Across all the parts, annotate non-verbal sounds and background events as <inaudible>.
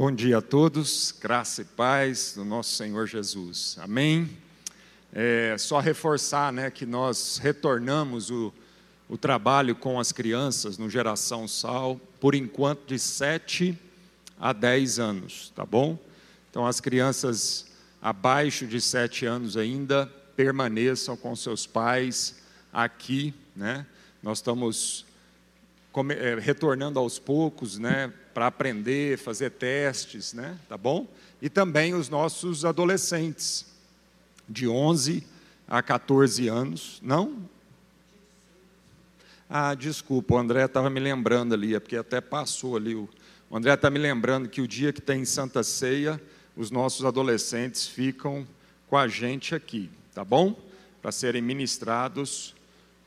Bom dia a todos, graça e paz do nosso Senhor Jesus. Amém. É, só reforçar né, que nós retornamos o, o trabalho com as crianças no Geração Sal, por enquanto de 7 a 10 anos, tá bom? Então as crianças abaixo de 7 anos ainda permaneçam com seus pais aqui, né? Nós estamos é, retornando aos poucos, né, para aprender, fazer testes, né, tá bom? E também os nossos adolescentes, de 11 a 14 anos, não? Ah, desculpa, o André estava me lembrando ali, é porque até passou ali. O, o André está me lembrando que o dia que tem Santa Ceia, os nossos adolescentes ficam com a gente aqui, tá bom? Para serem ministrados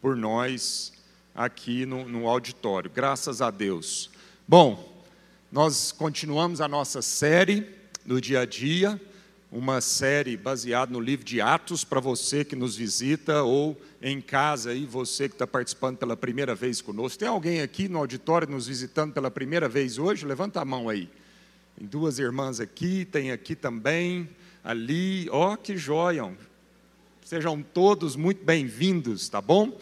por nós aqui no, no auditório. Graças a Deus. Bom, nós continuamos a nossa série do dia a dia, uma série baseada no livro de Atos para você que nos visita ou em casa aí, você que está participando pela primeira vez conosco. Tem alguém aqui no auditório nos visitando pela primeira vez hoje? Levanta a mão aí. Tem duas irmãs aqui, tem aqui também, ali. Ó, oh, que joiam. Sejam todos muito bem-vindos, tá bom?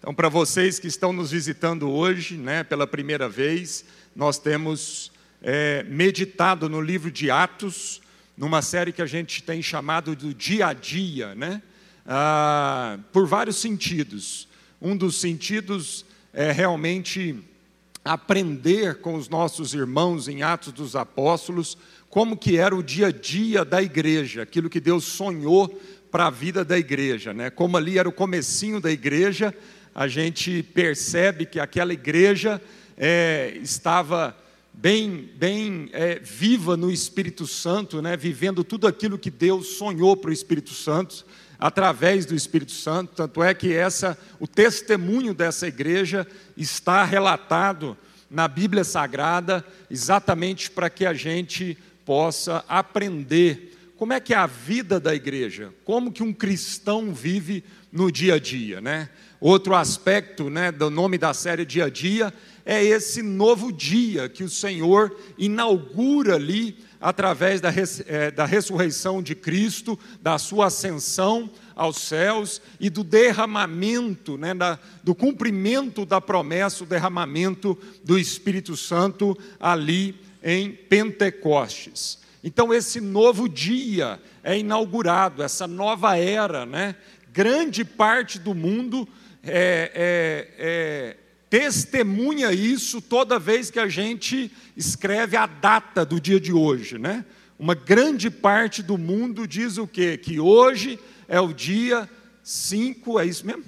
Então, para vocês que estão nos visitando hoje, né, pela primeira vez, nós temos é, meditado no livro de Atos, numa série que a gente tem chamado do dia a dia, né? Ah, por vários sentidos. Um dos sentidos é realmente aprender com os nossos irmãos em Atos dos Apóstolos como que era o dia a dia da igreja, aquilo que Deus sonhou para a vida da igreja, né? Como ali era o comecinho da igreja, a gente percebe que aquela igreja é, estava bem, bem é, viva no Espírito Santo, né, vivendo tudo aquilo que Deus sonhou para o Espírito Santo, através do Espírito Santo. Tanto é que essa, o testemunho dessa igreja está relatado na Bíblia Sagrada, exatamente para que a gente possa aprender como é que é a vida da igreja, como que um cristão vive no dia a dia, né? Outro aspecto né, do nome da série Dia a Dia é esse novo dia que o Senhor inaugura ali através da, é, da ressurreição de Cristo, da sua ascensão aos céus e do derramamento, né, da, do cumprimento da promessa, o derramamento do Espírito Santo ali em Pentecostes. Então, esse novo dia é inaugurado, essa nova era, né? Grande parte do mundo é, é, é, testemunha isso toda vez que a gente escreve a data do dia de hoje, né? Uma grande parte do mundo diz o quê? Que hoje é o dia 5, é isso mesmo?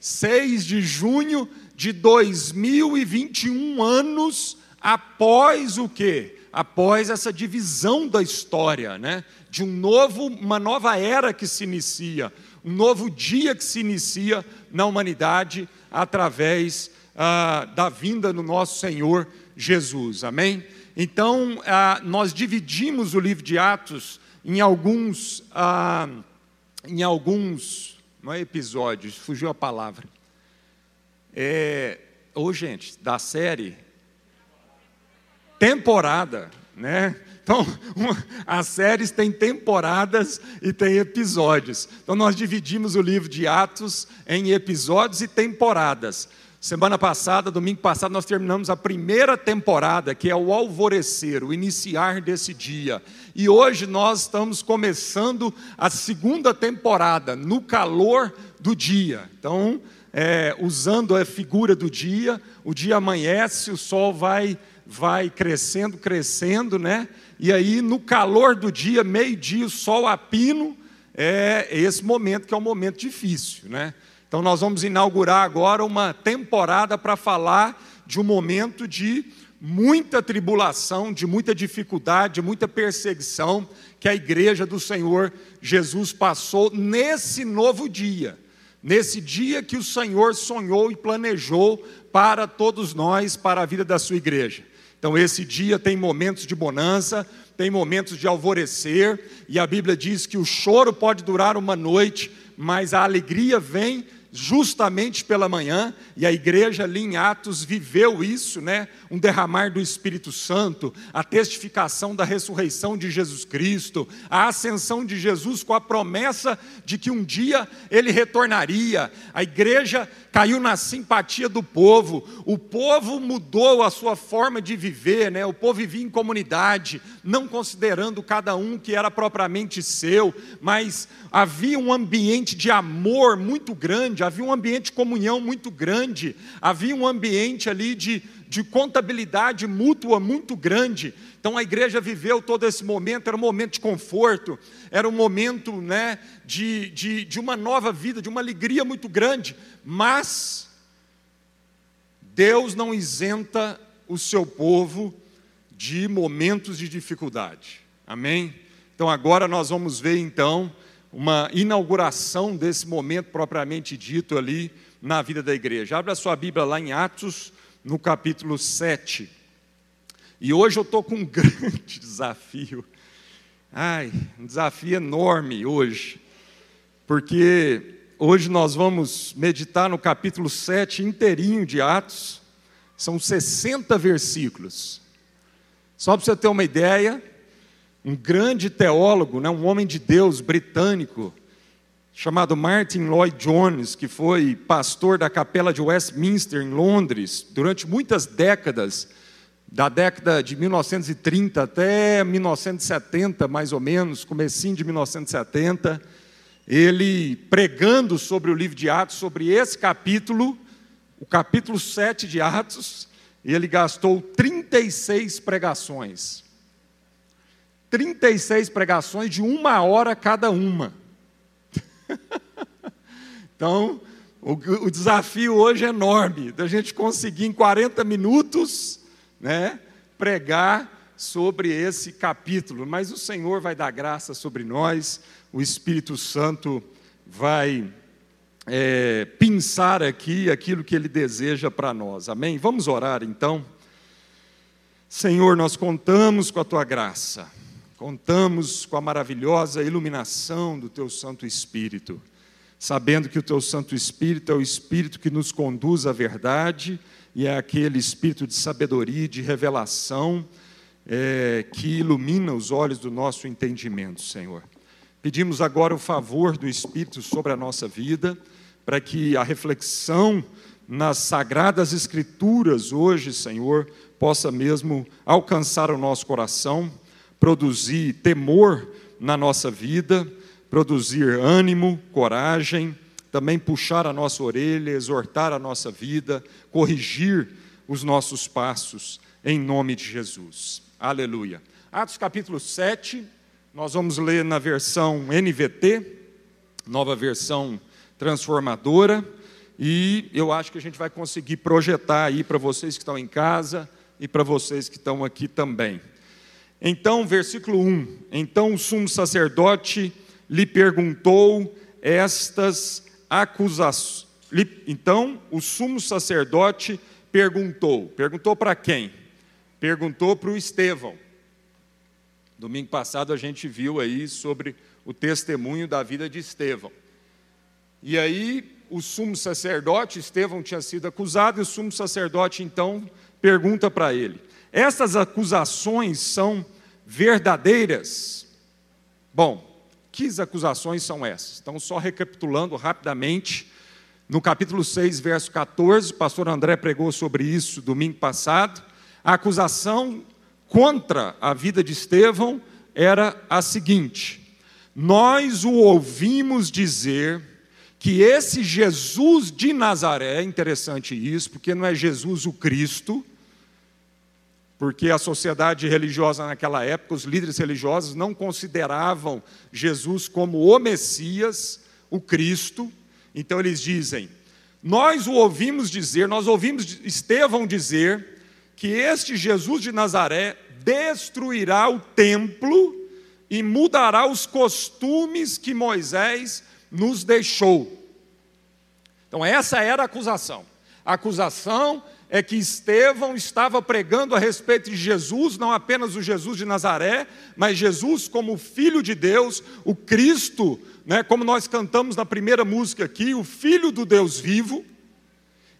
6 de junho de 2021 anos após o quê? Após essa divisão da história, né? De um novo, uma nova era que se inicia, um novo dia que se inicia na humanidade através ah, da vinda do nosso Senhor Jesus. Amém? Então, ah, nós dividimos o livro de Atos em alguns, ah, em alguns, não é episódios, fugiu a palavra. É, ou, oh, gente, da série temporada, né? Então, as séries têm temporadas e têm episódios. Então, nós dividimos o livro de Atos em episódios e temporadas. Semana passada, domingo passado, nós terminamos a primeira temporada, que é o alvorecer, o iniciar desse dia. E hoje nós estamos começando a segunda temporada, no calor do dia. Então, é, usando a figura do dia, o dia amanhece, o sol vai, vai crescendo, crescendo, né? e aí no calor do dia, meio-dia, sol a pino, é esse momento que é um momento difícil, né? Então nós vamos inaugurar agora uma temporada para falar de um momento de muita tribulação, de muita dificuldade, de muita perseguição que a igreja do Senhor Jesus passou nesse novo dia, nesse dia que o Senhor sonhou e planejou para todos nós, para a vida da sua igreja. Então, esse dia tem momentos de bonança, tem momentos de alvorecer, e a Bíblia diz que o choro pode durar uma noite, mas a alegria vem justamente pela manhã, e a igreja ali em Atos viveu isso, né? Um derramar do Espírito Santo, a testificação da ressurreição de Jesus Cristo, a ascensão de Jesus com a promessa de que um dia ele retornaria. A igreja caiu na simpatia do povo. O povo mudou a sua forma de viver, né? O povo vivia em comunidade, não considerando cada um que era propriamente seu, mas havia um ambiente de amor muito grande, havia um ambiente de comunhão muito grande, havia um ambiente ali de, de contabilidade mútua muito grande. Então a igreja viveu todo esse momento, era um momento de conforto, era um momento né, de, de, de uma nova vida, de uma alegria muito grande, mas Deus não isenta o seu povo de momentos de dificuldade. Amém? Então agora nós vamos ver então uma inauguração desse momento propriamente dito ali na vida da igreja. Abra sua Bíblia lá em Atos, no capítulo 7. E hoje eu estou com um <laughs> grande desafio. Ai, um desafio enorme hoje. Porque hoje nós vamos meditar no capítulo 7 inteirinho de Atos. São 60 versículos. Só para você ter uma ideia, um grande teólogo, né, um homem de Deus britânico, chamado Martin Lloyd Jones, que foi pastor da capela de Westminster, em Londres, durante muitas décadas, da década de 1930 até 1970, mais ou menos, comecinho de 1970, ele pregando sobre o livro de Atos, sobre esse capítulo, o capítulo 7 de Atos, ele gastou 36 pregações. 36 pregações de uma hora cada uma. <laughs> então, o, o, desafio hoje é enorme, da gente conseguir em 40 minutos né, pregar sobre esse capítulo. Mas o Senhor vai dar graça sobre nós, o Espírito Santo vai é, pensar aqui aquilo que Ele deseja para nós. Amém? Vamos orar então. Senhor, nós contamos com a tua graça. Contamos com a maravilhosa iluminação do Teu Santo Espírito, sabendo que o Teu Santo Espírito é o Espírito que nos conduz à verdade e é aquele Espírito de sabedoria e de revelação é, que ilumina os olhos do nosso entendimento, Senhor. Pedimos agora o favor do Espírito sobre a nossa vida, para que a reflexão nas sagradas Escrituras hoje, Senhor, possa mesmo alcançar o nosso coração produzir temor na nossa vida, produzir ânimo, coragem, também puxar a nossa orelha, exortar a nossa vida, corrigir os nossos passos, em nome de Jesus. Aleluia. Atos capítulo 7, nós vamos ler na versão NVT, nova versão transformadora, e eu acho que a gente vai conseguir projetar aí para vocês que estão em casa e para vocês que estão aqui também. Então, versículo 1: Então o sumo sacerdote lhe perguntou estas acusações. Então o sumo sacerdote perguntou: perguntou para quem? Perguntou para o Estevão. Domingo passado a gente viu aí sobre o testemunho da vida de Estevão. E aí o sumo sacerdote, Estevão tinha sido acusado, e o sumo sacerdote então pergunta para ele: essas acusações são verdadeiras? Bom, que acusações são essas? Então, só recapitulando rapidamente, no capítulo 6, verso 14, o pastor André pregou sobre isso domingo passado. A acusação contra a vida de Estevão era a seguinte: Nós o ouvimos dizer que esse Jesus de Nazaré, interessante isso, porque não é Jesus o Cristo, porque a sociedade religiosa naquela época, os líderes religiosos não consideravam Jesus como o Messias, o Cristo. Então eles dizem: Nós o ouvimos dizer, nós ouvimos Estevão dizer que este Jesus de Nazaré destruirá o templo e mudará os costumes que Moisés nos deixou. Então essa era a acusação. A acusação é que Estevão estava pregando a respeito de Jesus, não apenas o Jesus de Nazaré, mas Jesus como Filho de Deus, o Cristo né, como nós cantamos na primeira música aqui, o Filho do Deus vivo,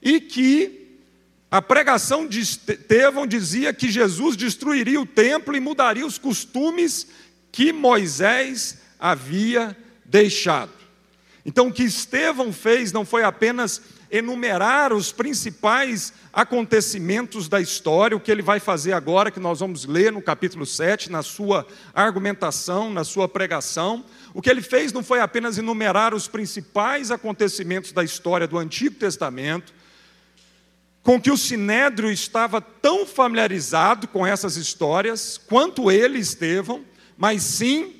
e que a pregação de Estevão dizia que Jesus destruiria o templo e mudaria os costumes que Moisés havia deixado. Então, o que Estevão fez não foi apenas enumerar os principais acontecimentos da história, o que ele vai fazer agora, que nós vamos ler no capítulo 7, na sua argumentação, na sua pregação. O que ele fez não foi apenas enumerar os principais acontecimentos da história do Antigo Testamento, com que o Sinédrio estava tão familiarizado com essas histórias, quanto ele, Estevão, mas sim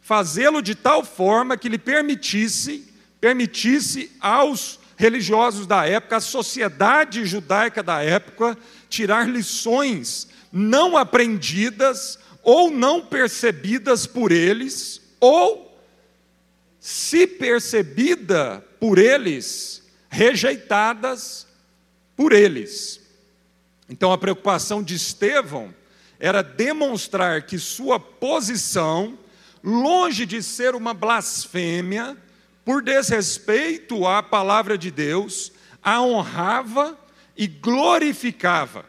fazê-lo de tal forma que lhe permitisse, permitisse aos religiosos da época, à sociedade judaica da época, tirar lições não aprendidas ou não percebidas por eles, ou, se percebida por eles, rejeitadas por eles. Então a preocupação de Estevão era demonstrar que sua posição, longe de ser uma blasfêmia, por desrespeito à palavra de Deus, a honrava e glorificava,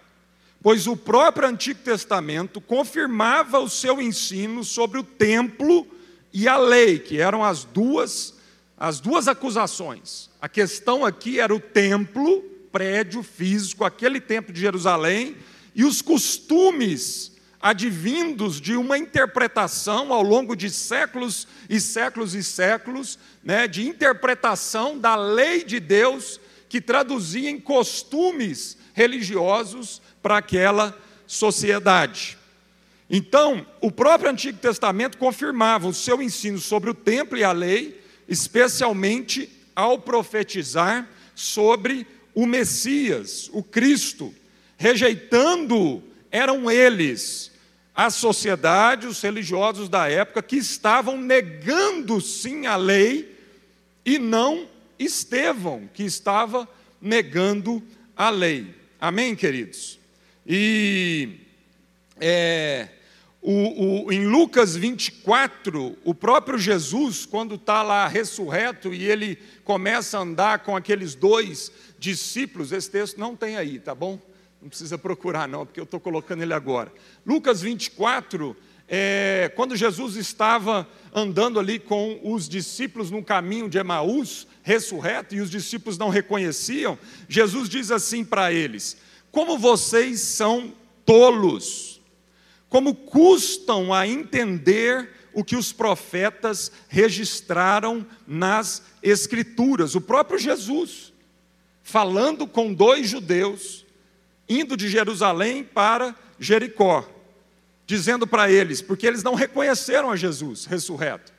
pois o próprio Antigo Testamento confirmava o seu ensino sobre o templo e a lei, que eram as duas as duas acusações. A questão aqui era o templo prédio físico, aquele templo de Jerusalém, e os costumes advindos de uma interpretação ao longo de séculos e séculos e séculos, né, de interpretação da lei de Deus que traduzia em costumes religiosos para aquela sociedade. Então, o próprio Antigo Testamento confirmava o seu ensino sobre o templo e a lei, especialmente ao profetizar sobre o Messias, o Cristo, rejeitando eram eles, a sociedade, os religiosos da época, que estavam negando sim a lei, e não Estevão, que estava negando a lei. Amém, queridos? E é, o, o, em Lucas 24, o próprio Jesus, quando está lá ressurreto e ele começa a andar com aqueles dois discípulos, esse texto não tem aí, tá bom? Não precisa procurar, não, porque eu estou colocando ele agora. Lucas 24, é, quando Jesus estava andando ali com os discípulos no caminho de Emaús, ressurreto, e os discípulos não reconheciam, Jesus diz assim para eles: Como vocês são tolos, como custam a entender o que os profetas registraram nas Escrituras. O próprio Jesus falando com dois judeus, indo de Jerusalém para Jericó, dizendo para eles, porque eles não reconheceram a Jesus ressurreto.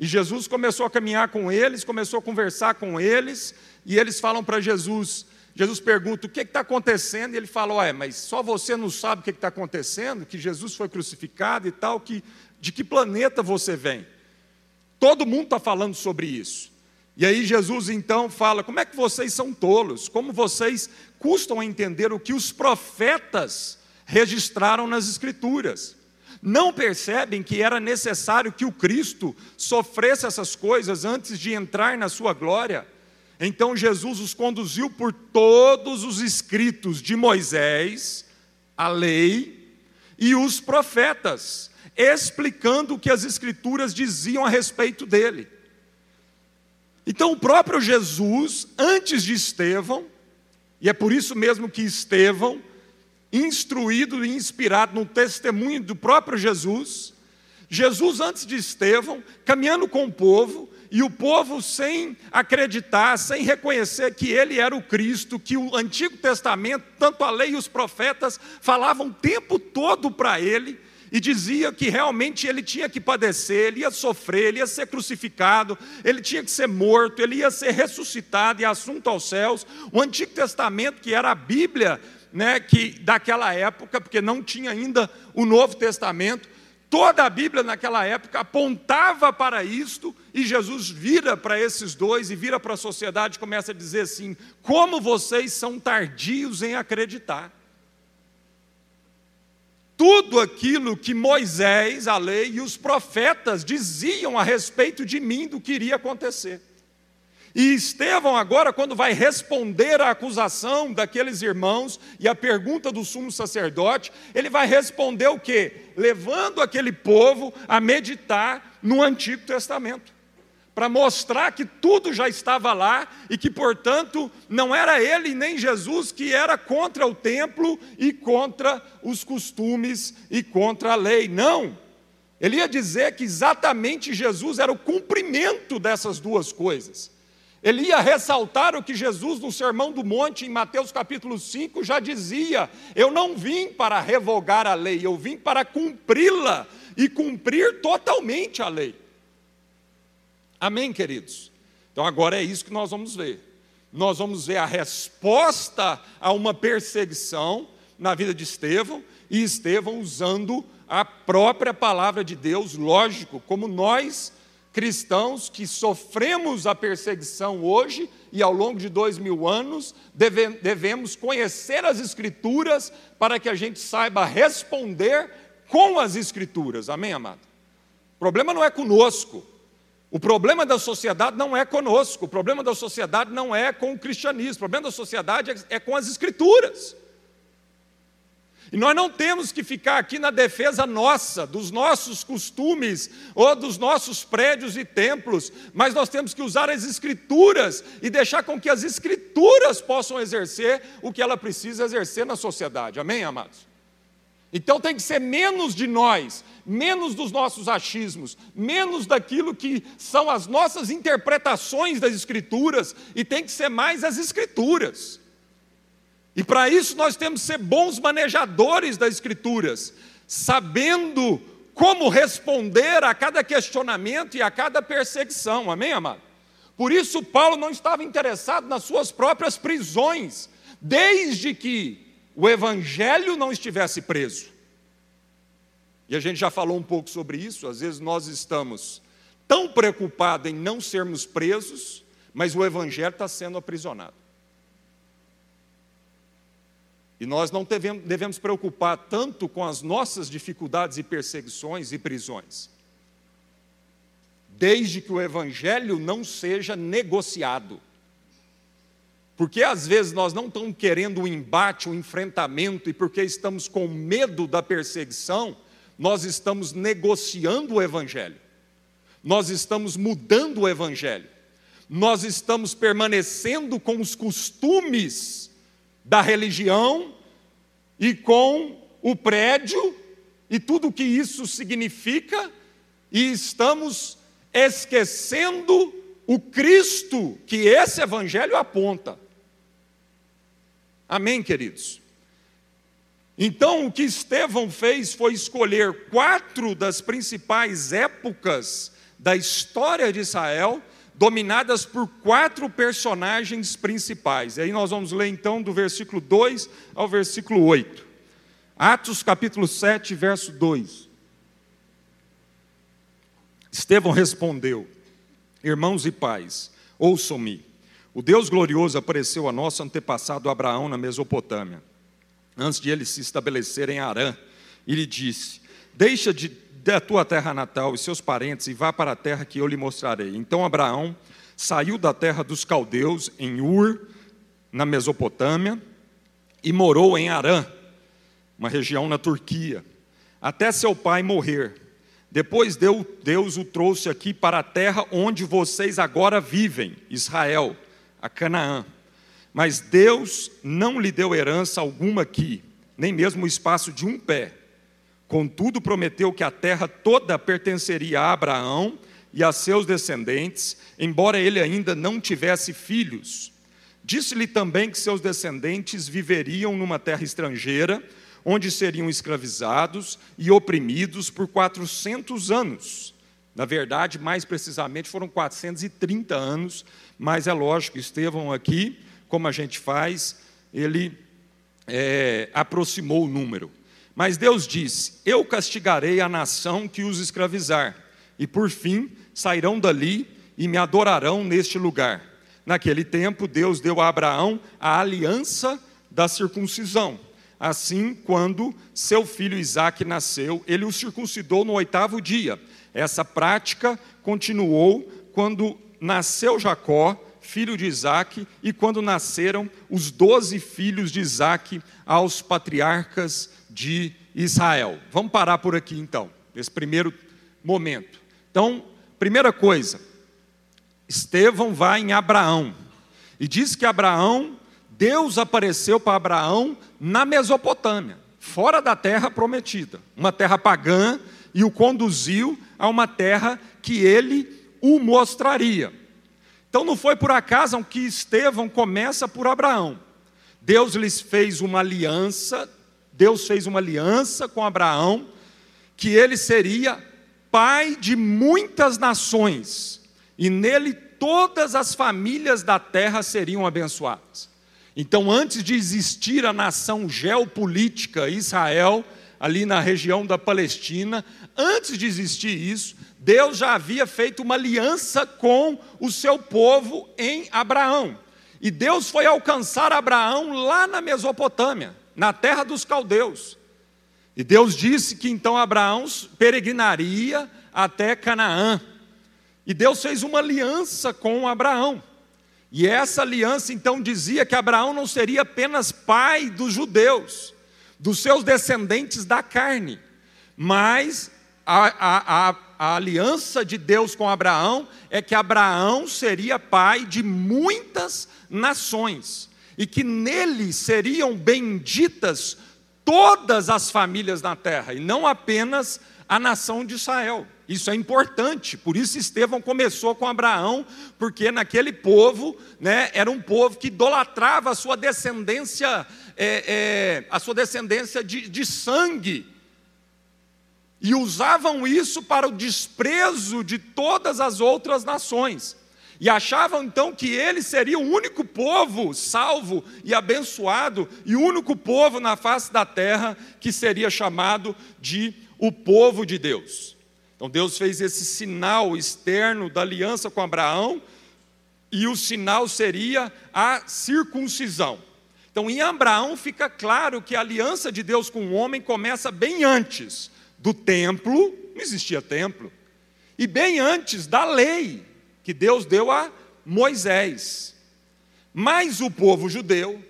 E Jesus começou a caminhar com eles, começou a conversar com eles, e eles falam para Jesus. Jesus pergunta: o que está acontecendo? E ele fala: Ué, mas só você não sabe o que está acontecendo, que Jesus foi crucificado e tal, que, de que planeta você vem? Todo mundo está falando sobre isso. E aí Jesus então fala: como é que vocês são tolos? Como vocês custam a entender o que os profetas registraram nas Escrituras? Não percebem que era necessário que o Cristo sofresse essas coisas antes de entrar na sua glória? Então Jesus os conduziu por todos os escritos de Moisés, a lei e os profetas, explicando o que as Escrituras diziam a respeito dele. Então, o próprio Jesus, antes de Estevão, e é por isso mesmo que Estevão, instruído e inspirado no testemunho do próprio Jesus, Jesus, antes de Estevão, caminhando com o povo, e o povo sem acreditar, sem reconhecer que ele era o Cristo, que o Antigo Testamento, tanto a lei e os profetas, falavam o tempo todo para ele, e dizia que realmente ele tinha que padecer, ele ia sofrer, ele ia ser crucificado, ele tinha que ser morto, ele ia ser ressuscitado e assunto aos céus. O Antigo Testamento, que era a Bíblia né, que daquela época, porque não tinha ainda o Novo Testamento, toda a Bíblia naquela época apontava para isto, e Jesus vira para esses dois e vira para a sociedade e começa a dizer assim: como vocês são tardios em acreditar. Tudo aquilo que Moisés, a lei e os profetas diziam a respeito de mim do que iria acontecer. E Estevão, agora, quando vai responder à acusação daqueles irmãos e à pergunta do sumo sacerdote, ele vai responder o quê? Levando aquele povo a meditar no Antigo Testamento para mostrar que tudo já estava lá e que, portanto, não era ele nem Jesus que era contra o templo e contra os costumes e contra a lei. Não. Ele ia dizer que exatamente Jesus era o cumprimento dessas duas coisas. Ele ia ressaltar o que Jesus, no Sermão do Monte, em Mateus capítulo 5, já dizia: Eu não vim para revogar a lei, eu vim para cumpri-la e cumprir totalmente a lei. Amém, queridos? Então agora é isso que nós vamos ver. Nós vamos ver a resposta a uma perseguição na vida de Estevão e Estevão usando a própria palavra de Deus, lógico, como nós cristãos que sofremos a perseguição hoje e ao longo de dois mil anos, deve, devemos conhecer as Escrituras para que a gente saiba responder com as Escrituras. Amém, amado? O problema não é conosco, o problema da sociedade não é conosco, o problema da sociedade não é com o cristianismo, o problema da sociedade é, é com as escrituras. E nós não temos que ficar aqui na defesa nossa, dos nossos costumes ou dos nossos prédios e templos, mas nós temos que usar as Escrituras e deixar com que as Escrituras possam exercer o que ela precisa exercer na sociedade. Amém, amados? Então tem que ser menos de nós, menos dos nossos achismos, menos daquilo que são as nossas interpretações das Escrituras, e tem que ser mais as Escrituras. E para isso nós temos que ser bons manejadores das Escrituras, sabendo como responder a cada questionamento e a cada perseguição, amém, amado? Por isso, Paulo não estava interessado nas suas próprias prisões, desde que o evangelho não estivesse preso. E a gente já falou um pouco sobre isso, às vezes nós estamos tão preocupados em não sermos presos, mas o evangelho está sendo aprisionado. E nós não devemos, devemos preocupar tanto com as nossas dificuldades e perseguições e prisões, desde que o evangelho não seja negociado. Porque às vezes nós não estamos querendo um embate, um enfrentamento, e porque estamos com medo da perseguição, nós estamos negociando o Evangelho, nós estamos mudando o Evangelho, nós estamos permanecendo com os costumes da religião e com o prédio e tudo o que isso significa, e estamos esquecendo o Cristo que esse Evangelho aponta. Amém, queridos? Então, o que Estevão fez foi escolher quatro das principais épocas da história de Israel, dominadas por quatro personagens principais. E aí nós vamos ler então do versículo 2 ao versículo 8. Atos capítulo 7, verso 2. Estevão respondeu: Irmãos e pais, ouçam-me. O Deus glorioso apareceu a nosso antepassado Abraão na Mesopotâmia, antes de ele se estabelecer em Arã, e lhe disse: Deixa de, tua terra natal e seus parentes e vá para a terra que eu lhe mostrarei. Então Abraão saiu da terra dos caldeus, em Ur, na Mesopotâmia, e morou em Arã, uma região na Turquia, até seu pai morrer. Depois Deus o trouxe aqui para a terra onde vocês agora vivem, Israel a Canaã. Mas Deus não lhe deu herança alguma aqui, nem mesmo o espaço de um pé. Contudo, prometeu que a terra toda pertenceria a Abraão e a seus descendentes, embora ele ainda não tivesse filhos. Disse-lhe também que seus descendentes viveriam numa terra estrangeira, onde seriam escravizados e oprimidos por 400 anos. Na verdade, mais precisamente, foram 430 anos, mas é lógico, Estevão aqui, como a gente faz, ele é, aproximou o número. Mas Deus disse: Eu castigarei a nação que os escravizar, e por fim sairão dali e me adorarão neste lugar. Naquele tempo, Deus deu a Abraão a aliança da circuncisão. Assim, quando seu filho Isaque nasceu, ele o circuncidou no oitavo dia. Essa prática continuou quando nasceu Jacó, filho de Isaque, e quando nasceram os doze filhos de Isaque aos patriarcas de Israel. Vamos parar por aqui então, nesse primeiro momento. Então, primeira coisa, Estevão vai em Abraão e diz que Abraão, Deus apareceu para Abraão na Mesopotâmia, fora da terra prometida, uma terra pagã, e o conduziu a uma terra que ele o mostraria. Então não foi por acaso que Estevão começa por Abraão. Deus lhes fez uma aliança, Deus fez uma aliança com Abraão, que ele seria pai de muitas nações, e nele todas as famílias da terra seriam abençoadas. Então, antes de existir a nação geopolítica Israel, ali na região da Palestina, antes de existir isso, Deus já havia feito uma aliança com o seu povo em Abraão. E Deus foi alcançar Abraão lá na Mesopotâmia, na terra dos caldeus. E Deus disse que então Abraão peregrinaria até Canaã. E Deus fez uma aliança com Abraão. E essa aliança então dizia que Abraão não seria apenas pai dos judeus, dos seus descendentes da carne, mas a, a, a, a, aliança de Deus com Abraão é que Abraão seria pai de muitas nações, e que nele seriam benditas todas as famílias na terra, e não apenas a nação de Israel. Isso é importante, por isso Estevão começou com Abraão, porque naquele povo, né, era um povo que idolatrava a sua descendência, é, é, a sua descendência de, de sangue, e usavam isso para o desprezo de todas as outras nações. E achavam então que ele seria o único povo salvo e abençoado, e o único povo na face da terra que seria chamado de o povo de Deus. Então Deus fez esse sinal externo da aliança com Abraão, e o sinal seria a circuncisão. Então em Abraão fica claro que a aliança de Deus com o homem começa bem antes do templo, não existia templo, e bem antes da lei que Deus deu a Moisés. Mas o povo judeu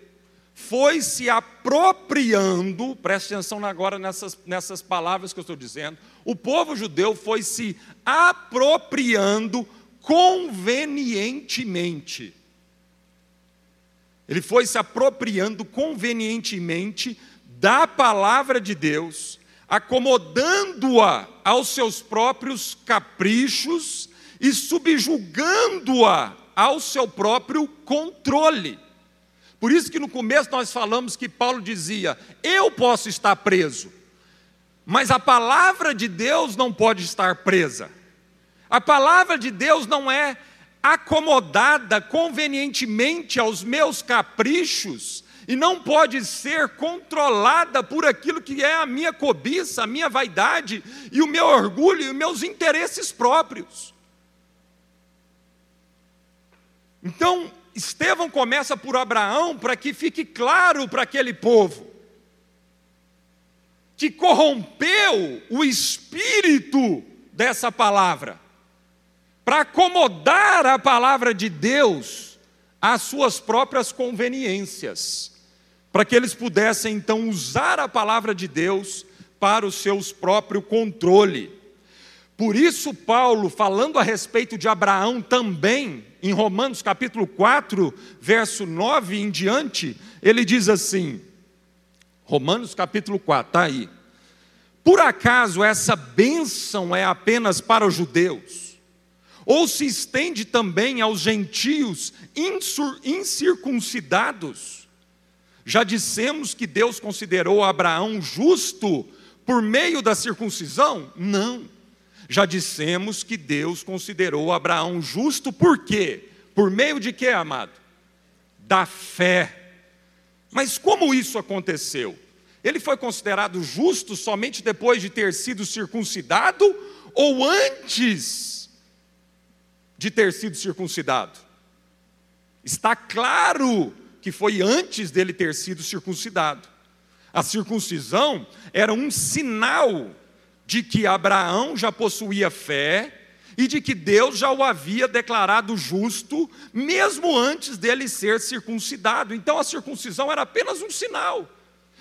foi se apropriando, preste atenção agora nessas, nessas palavras que eu estou dizendo, o povo judeu foi se apropriando convenientemente. Ele foi se apropriando convenientemente da palavra de Deus, acomodando-a aos seus próprios caprichos e subjugando-a ao seu próprio controle. Por isso que no começo nós falamos que Paulo dizia: Eu posso estar preso, mas a palavra de Deus não pode estar presa. A palavra de Deus não é acomodada convenientemente aos meus caprichos e não pode ser controlada por aquilo que é a minha cobiça, a minha vaidade e o meu orgulho e os meus interesses próprios. Então, Estevão começa por Abraão para que fique claro para aquele povo que corrompeu o espírito dessa palavra, para acomodar a palavra de Deus às suas próprias conveniências, para que eles pudessem então usar a palavra de Deus para o seu próprio controle. Por isso, Paulo, falando a respeito de Abraão também, em Romanos capítulo 4, verso 9 em diante, ele diz assim: Romanos capítulo 4, está aí. Por acaso essa bênção é apenas para os judeus? Ou se estende também aos gentios incircuncidados? Já dissemos que Deus considerou Abraão justo por meio da circuncisão? Não. Já dissemos que Deus considerou Abraão justo por quê? Por meio de quê, amado? Da fé. Mas como isso aconteceu? Ele foi considerado justo somente depois de ter sido circuncidado ou antes de ter sido circuncidado? Está claro que foi antes dele ter sido circuncidado. A circuncisão era um sinal de que Abraão já possuía fé e de que Deus já o havia declarado justo, mesmo antes dele ser circuncidado. Então a circuncisão era apenas um sinal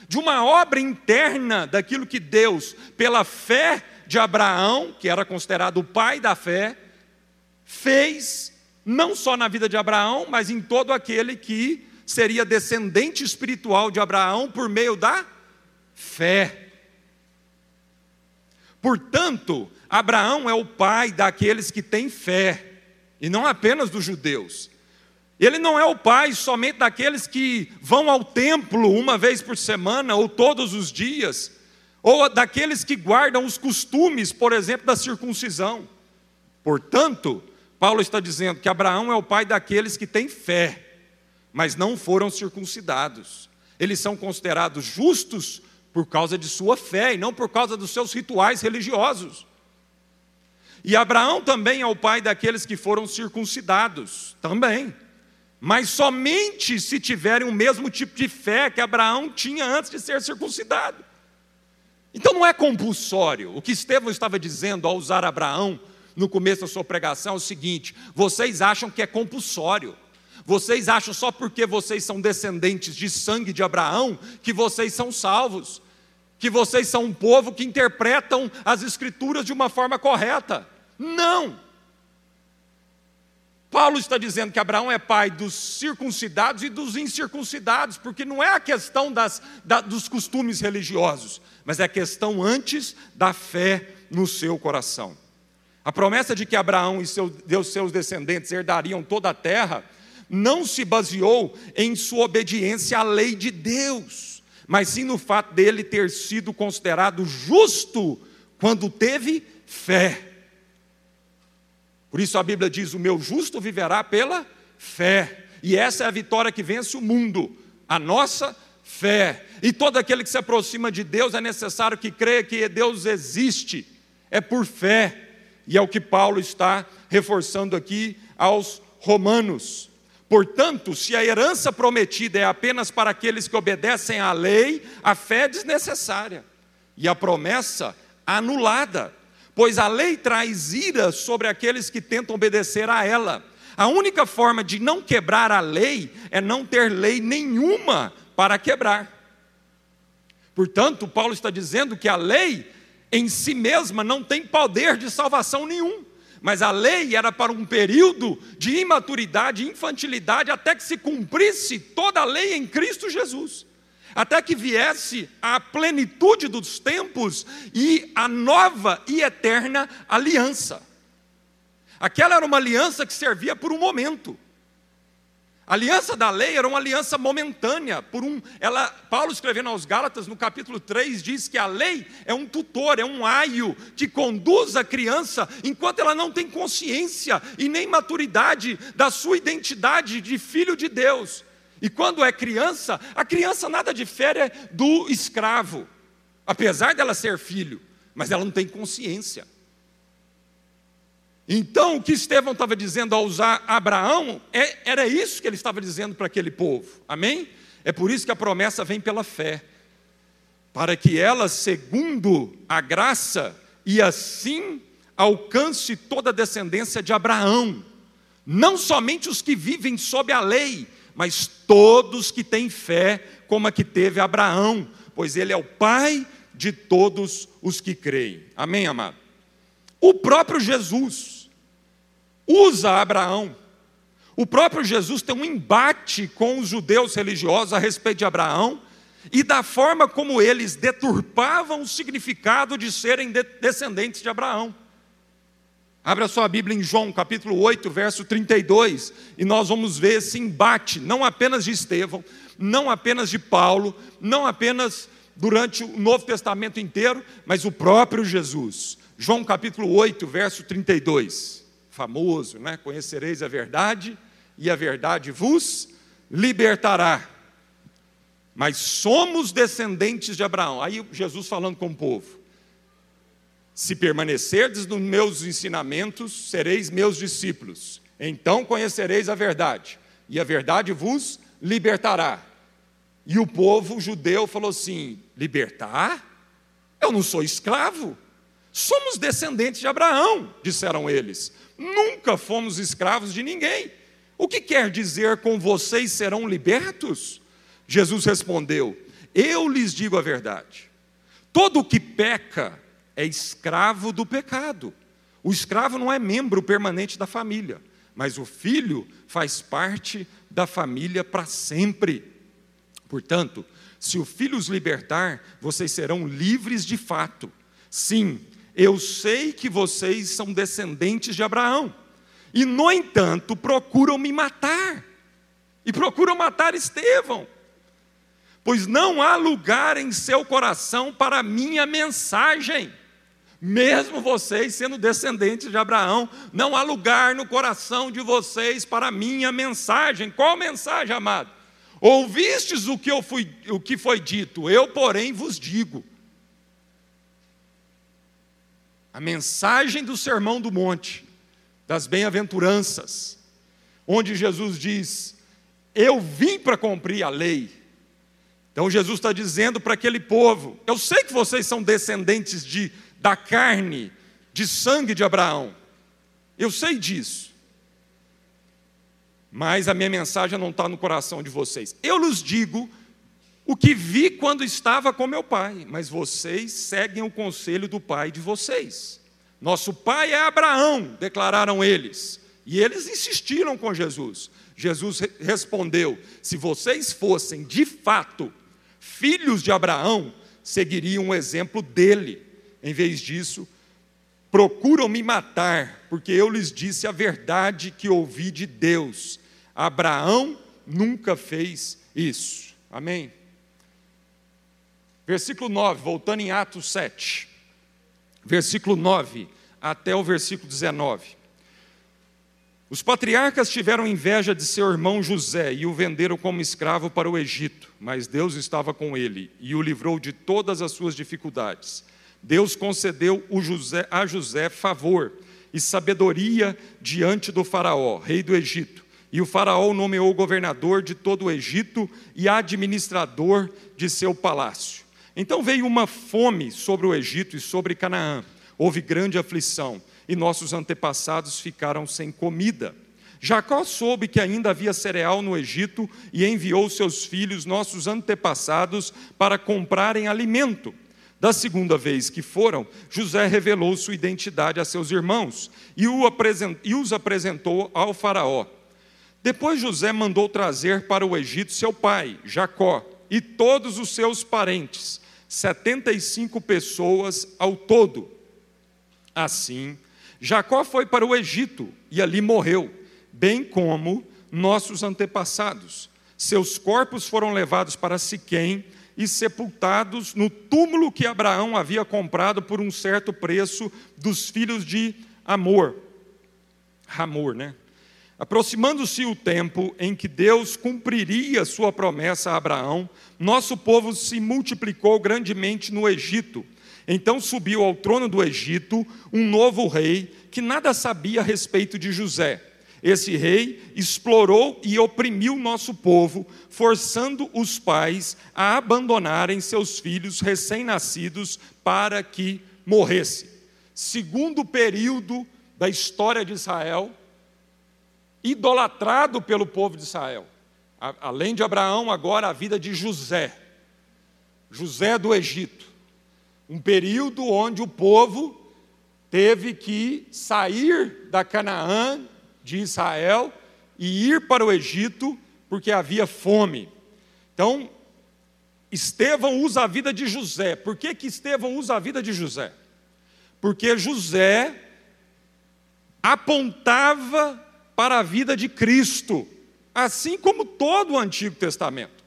de uma obra interna daquilo que Deus, pela fé de Abraão, que era considerado o pai da fé, fez, não só na vida de Abraão, mas em todo aquele que seria descendente espiritual de Abraão por meio da fé. Portanto, Abraão é o pai daqueles que têm fé, e não apenas dos judeus. Ele não é o pai somente daqueles que vão ao templo uma vez por semana ou todos os dias, ou daqueles que guardam os costumes, por exemplo, da circuncisão. Portanto, Paulo está dizendo que Abraão é o pai daqueles que têm fé, mas não foram circuncidados. Eles são considerados justos por causa de sua fé e não por causa dos seus rituais religiosos. E Abraão também é o pai daqueles que foram circuncidados, também. Mas somente se tiverem o mesmo tipo de fé que Abraão tinha antes de ser circuncidado. Então não é compulsório. O que Estevão estava dizendo ao usar Abraão no começo da sua pregação é o seguinte: vocês acham que é compulsório. Vocês acham só porque vocês são descendentes de sangue de Abraão que vocês são salvos, que vocês são um povo que interpretam as escrituras de uma forma correta. Não! Paulo está dizendo que Abraão é pai dos circuncidados e dos incircuncidados, porque não é a questão das, da, dos costumes religiosos, mas é a questão antes da fé no seu coração. A promessa de que Abraão e seu, seus descendentes herdariam toda a terra não se baseou em sua obediência à lei de Deus, mas sim no fato dele ter sido considerado justo quando teve fé. Por isso a Bíblia diz: O meu justo viverá pela fé. E essa é a vitória que vence o mundo, a nossa fé. E todo aquele que se aproxima de Deus é necessário que creia que Deus existe, é por fé. E é o que Paulo está reforçando aqui aos romanos. Portanto, se a herança prometida é apenas para aqueles que obedecem à lei, a fé é desnecessária e a promessa anulada pois a lei traz ira sobre aqueles que tentam obedecer a ela. A única forma de não quebrar a lei é não ter lei nenhuma para quebrar. Portanto, Paulo está dizendo que a lei em si mesma não tem poder de salvação nenhum, mas a lei era para um período de imaturidade, infantilidade, até que se cumprisse toda a lei em Cristo Jesus até que viesse a plenitude dos tempos e a nova e eterna aliança. Aquela era uma aliança que servia por um momento. A aliança da lei era uma aliança momentânea, por um, ela, Paulo escrevendo aos Gálatas no capítulo 3 diz que a lei é um tutor, é um aio que conduz a criança enquanto ela não tem consciência e nem maturidade da sua identidade de filho de Deus. E quando é criança, a criança nada difere do escravo, apesar dela ser filho, mas ela não tem consciência. Então, o que Estevão estava dizendo ao usar Abraão, é, era isso que ele estava dizendo para aquele povo, amém? É por isso que a promessa vem pela fé, para que ela, segundo a graça, e assim alcance toda a descendência de Abraão, não somente os que vivem sob a lei, mas todos que têm fé, como a que teve Abraão, pois ele é o pai de todos os que creem. Amém, amado? O próprio Jesus usa Abraão. O próprio Jesus tem um embate com os judeus religiosos a respeito de Abraão e da forma como eles deturpavam o significado de serem descendentes de Abraão. Abra sua Bíblia em João, capítulo 8, verso 32, e nós vamos ver esse embate, não apenas de Estevão, não apenas de Paulo, não apenas durante o Novo Testamento inteiro, mas o próprio Jesus. João capítulo 8, verso 32. Famoso, né? Conhecereis a verdade, e a verdade vos libertará. Mas somos descendentes de Abraão. Aí Jesus falando com o povo. Se permanecerdes nos meus ensinamentos, sereis meus discípulos. Então conhecereis a verdade, e a verdade vos libertará. E o povo judeu falou assim: libertar? Eu não sou escravo. Somos descendentes de Abraão, disseram eles. Nunca fomos escravos de ninguém. O que quer dizer com vocês serão libertos? Jesus respondeu: Eu lhes digo a verdade. Todo o que peca é escravo do pecado. O escravo não é membro permanente da família, mas o filho faz parte da família para sempre. Portanto, se o filho os libertar, vocês serão livres de fato. Sim, eu sei que vocês são descendentes de Abraão, e no entanto procuram me matar, e procuram matar Estevão, pois não há lugar em seu coração para a minha mensagem. Mesmo vocês sendo descendentes de Abraão, não há lugar no coração de vocês para a minha mensagem. Qual mensagem, amado? Ouvistes o que, eu fui, o que foi dito, eu, porém, vos digo. A mensagem do Sermão do Monte, das bem-aventuranças, onde Jesus diz: Eu vim para cumprir a lei. Então Jesus está dizendo para aquele povo: Eu sei que vocês são descendentes de, da carne, de sangue de Abraão. Eu sei disso mas a minha mensagem não está no coração de vocês. Eu lhes digo o que vi quando estava com meu pai, mas vocês seguem o conselho do pai de vocês. Nosso pai é Abraão, declararam eles. E eles insistiram com Jesus. Jesus respondeu: Se vocês fossem de fato filhos de Abraão, seguiriam o exemplo dele. Em vez disso, procuram me matar, porque eu lhes disse a verdade que ouvi de Deus. Abraão nunca fez isso. Amém? Versículo 9, voltando em Atos 7. Versículo 9 até o versículo 19. Os patriarcas tiveram inveja de seu irmão José e o venderam como escravo para o Egito, mas Deus estava com ele e o livrou de todas as suas dificuldades. Deus concedeu José, a José favor e sabedoria diante do Faraó, rei do Egito e o Faraó nomeou governador de todo o Egito e administrador de seu palácio. Então veio uma fome sobre o Egito e sobre Canaã. Houve grande aflição e nossos antepassados ficaram sem comida. Jacó soube que ainda havia cereal no Egito e enviou seus filhos, nossos antepassados, para comprarem alimento. Da segunda vez que foram, José revelou sua identidade a seus irmãos e os apresentou ao Faraó. Depois José mandou trazer para o Egito seu pai, Jacó, e todos os seus parentes, 75 pessoas ao todo. Assim, Jacó foi para o Egito e ali morreu, bem como nossos antepassados. Seus corpos foram levados para Siquém e sepultados no túmulo que Abraão havia comprado por um certo preço dos filhos de Amor. Ramor, né? Aproximando-se o tempo em que Deus cumpriria sua promessa a Abraão, nosso povo se multiplicou grandemente no Egito. Então subiu ao trono do Egito um novo rei que nada sabia a respeito de José. Esse rei explorou e oprimiu nosso povo, forçando os pais a abandonarem seus filhos recém-nascidos para que morresse. Segundo período da história de Israel, idolatrado pelo povo de Israel. Além de Abraão, agora a vida de José, José do Egito. Um período onde o povo teve que sair da Canaã de Israel e ir para o Egito porque havia fome. Então, Estevão usa a vida de José. Por que, que Estevão usa a vida de José? Porque José apontava para a vida de Cristo, assim como todo o Antigo Testamento.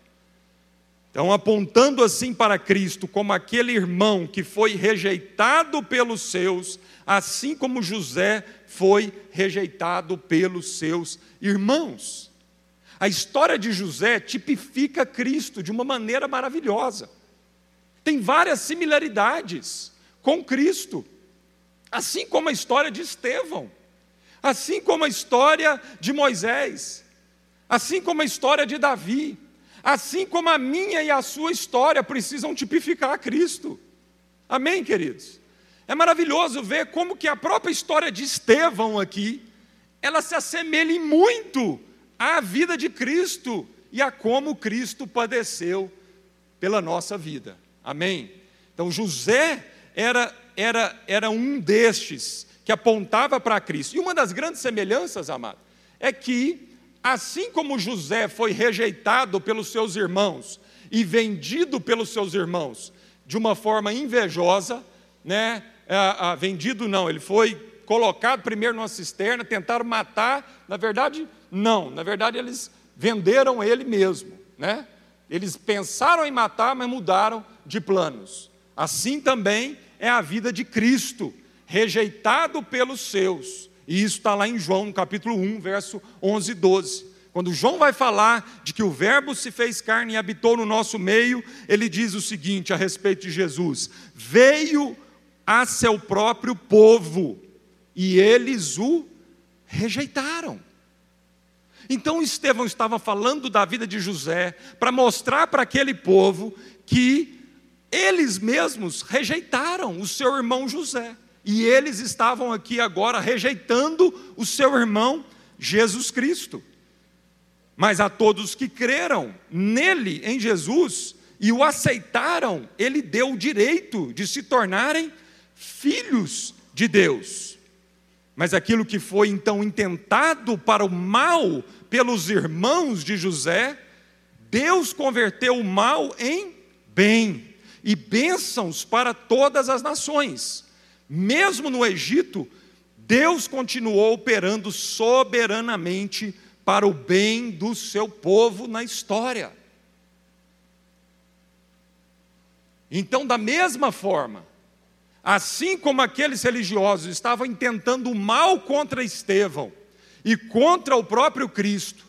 Então, apontando assim para Cristo como aquele irmão que foi rejeitado pelos seus, assim como José foi rejeitado pelos seus irmãos. A história de José tipifica Cristo de uma maneira maravilhosa. Tem várias similaridades com Cristo, assim como a história de Estevão assim como a história de Moisés, assim como a história de Davi, assim como a minha e a sua história precisam tipificar a Cristo. Amém, queridos? É maravilhoso ver como que a própria história de Estevão aqui, ela se assemelha muito à vida de Cristo e a como Cristo padeceu pela nossa vida. Amém? Então José era, era, era um destes que apontava para Cristo. E uma das grandes semelhanças, amado, é que, assim como José foi rejeitado pelos seus irmãos e vendido pelos seus irmãos de uma forma invejosa, né? Ah, ah, vendido não, ele foi colocado primeiro numa cisterna, tentaram matar, na verdade, não, na verdade eles venderam ele mesmo, né? Eles pensaram em matar, mas mudaram de planos. Assim também é a vida de Cristo, rejeitado pelos seus. E isso está lá em João, no capítulo 1, verso 11 e 12. Quando João vai falar de que o Verbo se fez carne e habitou no nosso meio, ele diz o seguinte a respeito de Jesus: Veio a seu próprio povo e eles o rejeitaram. Então Estevão estava falando da vida de José para mostrar para aquele povo que eles mesmos rejeitaram o seu irmão José. E eles estavam aqui agora rejeitando o seu irmão Jesus Cristo. Mas a todos que creram nele, em Jesus, e o aceitaram, ele deu o direito de se tornarem filhos de Deus. Mas aquilo que foi então intentado para o mal pelos irmãos de José, Deus converteu o mal em bem e bênçãos para todas as nações. Mesmo no Egito, Deus continuou operando soberanamente para o bem do seu povo na história. Então, da mesma forma, assim como aqueles religiosos estavam intentando o mal contra Estevão, e contra o próprio Cristo.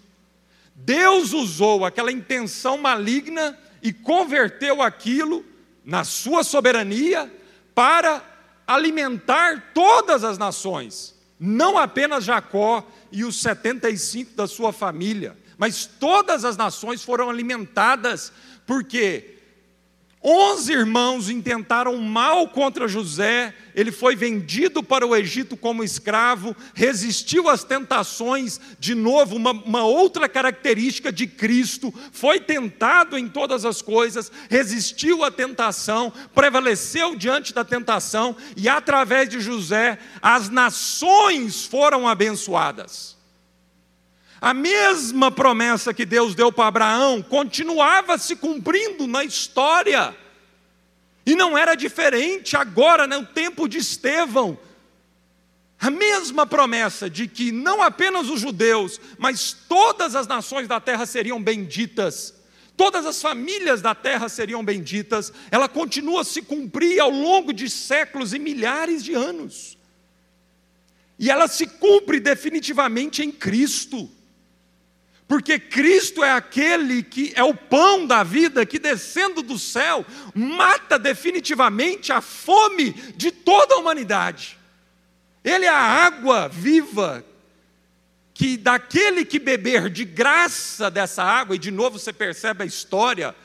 Deus usou aquela intenção maligna e converteu aquilo, na sua soberania, para alimentar todas as nações, não apenas Jacó e os 75 da sua família, mas todas as nações foram alimentadas, porque Onze irmãos intentaram mal contra José, ele foi vendido para o Egito como escravo, resistiu às tentações, de novo, uma, uma, outra característica de Cristo, foi tentado em todas as coisas, resistiu à tentação, prevaleceu diante da tentação, e através de José, as nações foram abençoadas. A mesma promessa que Deus deu para Abraão continuava se cumprindo na história. E não era diferente agora, no tempo de Estevão. A mesma promessa de que não apenas os judeus, mas todas as nações da terra seriam benditas, todas as famílias da terra seriam benditas, ela continua a se cumprir ao longo de séculos e milhares de anos. E ela se cumpre definitivamente em Cristo. Porque Cristo é aquele que é o pão da vida que descendo do céu mata definitivamente a fome de toda a humanidade. Ele é a água viva que daquele que beber de graça dessa água, e de novo você percebe a história,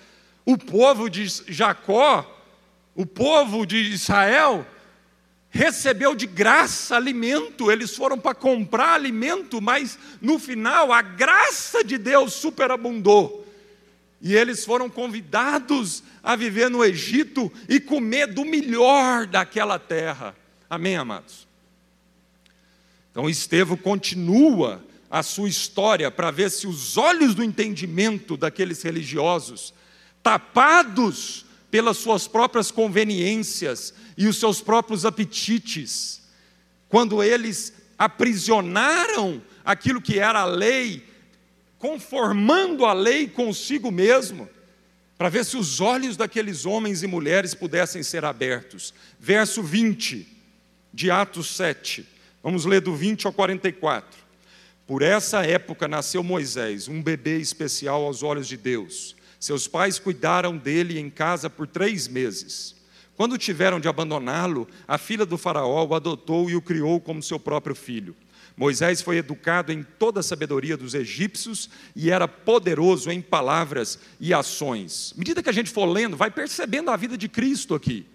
o povo de Jacó, o povo de Israel, recebeu de graça alimento, eles foram para comprar alimento, mas no final a graça de Deus superabundou. E eles foram convidados a viver no Egito e comer do melhor daquela terra. Amém, amados? Então Estevão continua a sua história para ver se os olhos do entendimento daqueles religiosos, tapados pelas suas próprias conveniências e os seus próprios apetites, quando eles aprisionaram aquilo que era a lei, conformando a lei consigo mesmo, para ver se os olhos daqueles homens e mulheres pudessem ser abertos. Verso 20 de Atos 7, vamos ler do 20 ao 44. Por essa época nasceu Moisés, um bebê especial aos olhos de Deus seus pais cuidaram dele em casa por três meses. Quando tiveram de abandoná-lo, a filha do Faraó o adotou e o criou como seu próprio filho. Moisés foi educado em toda a sabedoria dos egípcios e era poderoso em palavras e ações. À medida que a gente for lendo, vai percebendo a vida de Cristo aqui.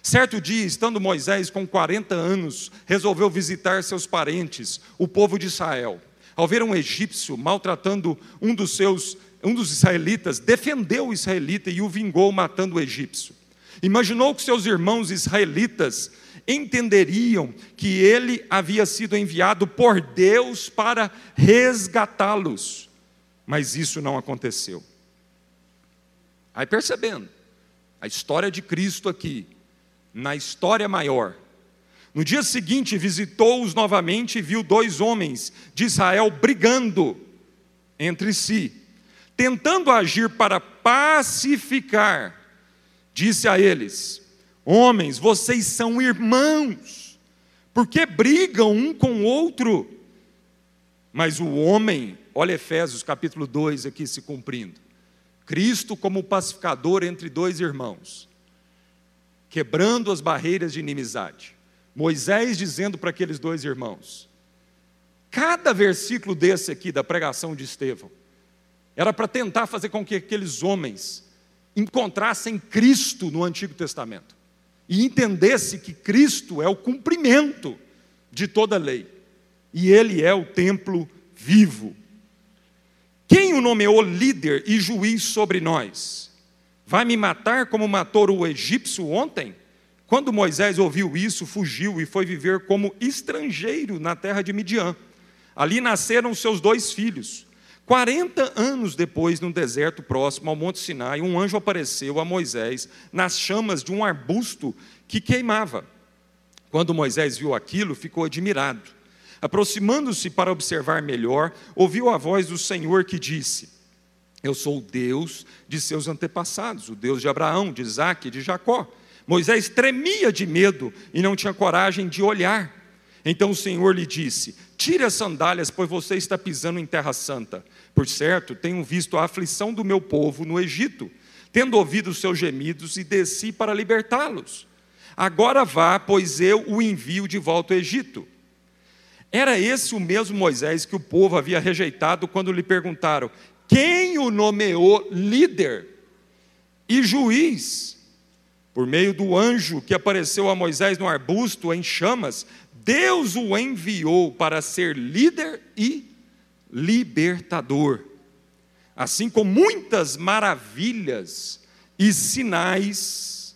Certo dia, estando Moisés com 40 anos, resolveu visitar seus parentes, o povo de Israel. Ao ver um egípcio maltratando um dos seus, um dos israelitas, defendeu o israelita e o vingou matando o egípcio. Imaginou que seus irmãos israelitas entenderiam que ele havia sido enviado por Deus para resgatá-los. Mas isso não aconteceu. Aí percebendo, a história de Cristo aqui, na história maior. No dia seguinte, visitou-os novamente e viu dois homens de Israel brigando entre si, tentando agir para pacificar. Disse a eles: Homens, vocês são irmãos, porque brigam um com o outro. Mas o homem, olha Efésios capítulo 2 aqui se cumprindo. Cristo como pacificador entre dois irmãos, quebrando as barreiras de inimizade. Moisés dizendo para aqueles dois irmãos: cada versículo desse aqui da pregação de Estevão era para tentar fazer com que aqueles homens encontrassem Cristo no Antigo Testamento e entendesse que Cristo é o cumprimento de toda a lei e Ele é o templo vivo. Quem o nomeou líder e juiz sobre nós? Vai me matar como matou o egípcio ontem? Quando Moisés ouviu isso, fugiu e foi viver como estrangeiro na terra de Midian. Ali nasceram seus dois filhos. 40 anos depois, no deserto próximo ao Monte Sinai, um anjo apareceu a Moisés nas chamas de um arbusto que queimava. Quando Moisés viu aquilo, ficou admirado. Aproximando-se para observar melhor, ouviu a voz do Senhor que disse: Eu sou o Deus de seus antepassados, o Deus de Abraão, de Isaac e de Jacó. Moisés tremia de medo e não tinha coragem de olhar. Então o Senhor lhe disse: Tire as sandálias, pois você está pisando em terra santa. Por certo, tenho visto a aflição do meu povo no Egito, tendo ouvido os seus gemidos e desci para libertá-los. Agora vá, pois eu o envio de volta ao Egito. Era esse o mesmo Moisés que o povo havia rejeitado quando lhe perguntaram: quem o nomeou líder e juiz? Por meio do anjo que apareceu a Moisés no arbusto em chamas, Deus o enviou para ser líder e libertador. Assim como muitas maravilhas e sinais,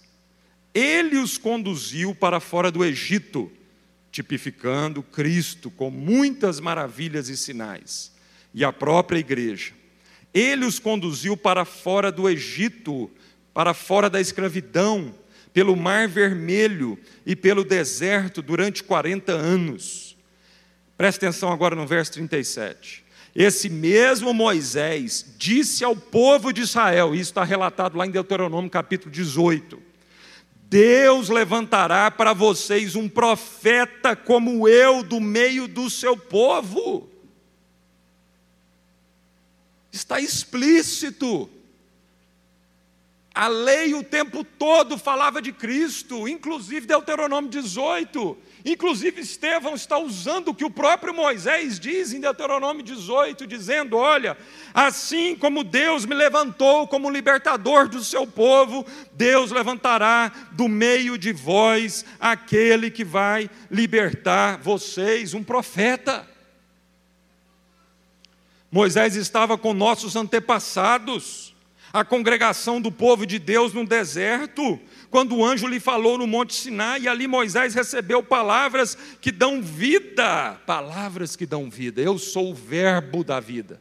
ele os conduziu para fora do Egito, tipificando Cristo com muitas maravilhas e sinais, e a própria igreja. Ele os conduziu para fora do Egito, para fora da escravidão, pelo Mar Vermelho e pelo deserto durante 40 anos Presta atenção agora no verso 37. Esse mesmo Moisés disse ao povo de Israel, isso está relatado lá em Deuteronômio capítulo 18: Deus levantará para vocês um profeta como eu do meio do seu povo. Está explícito. A lei o tempo todo falava de Cristo, inclusive Deuteronômio 18. Inclusive Estevão está usando o que o próprio Moisés diz em Deuteronômio 18, dizendo: Olha, assim como Deus me levantou como libertador do seu povo, Deus levantará do meio de vós aquele que vai libertar vocês, um profeta. Moisés estava com nossos antepassados a congregação do povo de Deus no deserto, quando o anjo lhe falou no Monte Sinai, e ali Moisés recebeu palavras que dão vida, palavras que dão vida. Eu sou o Verbo da vida.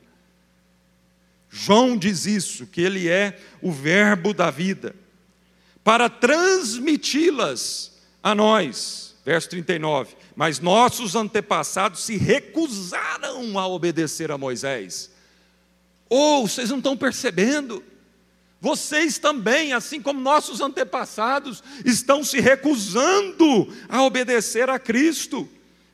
João diz isso, que ele é o Verbo da vida, para transmiti-las a nós. Verso 39. Mas nossos antepassados se recusaram a obedecer a Moisés. Ou oh, vocês não estão percebendo? Vocês também, assim como nossos antepassados, estão se recusando a obedecer a Cristo.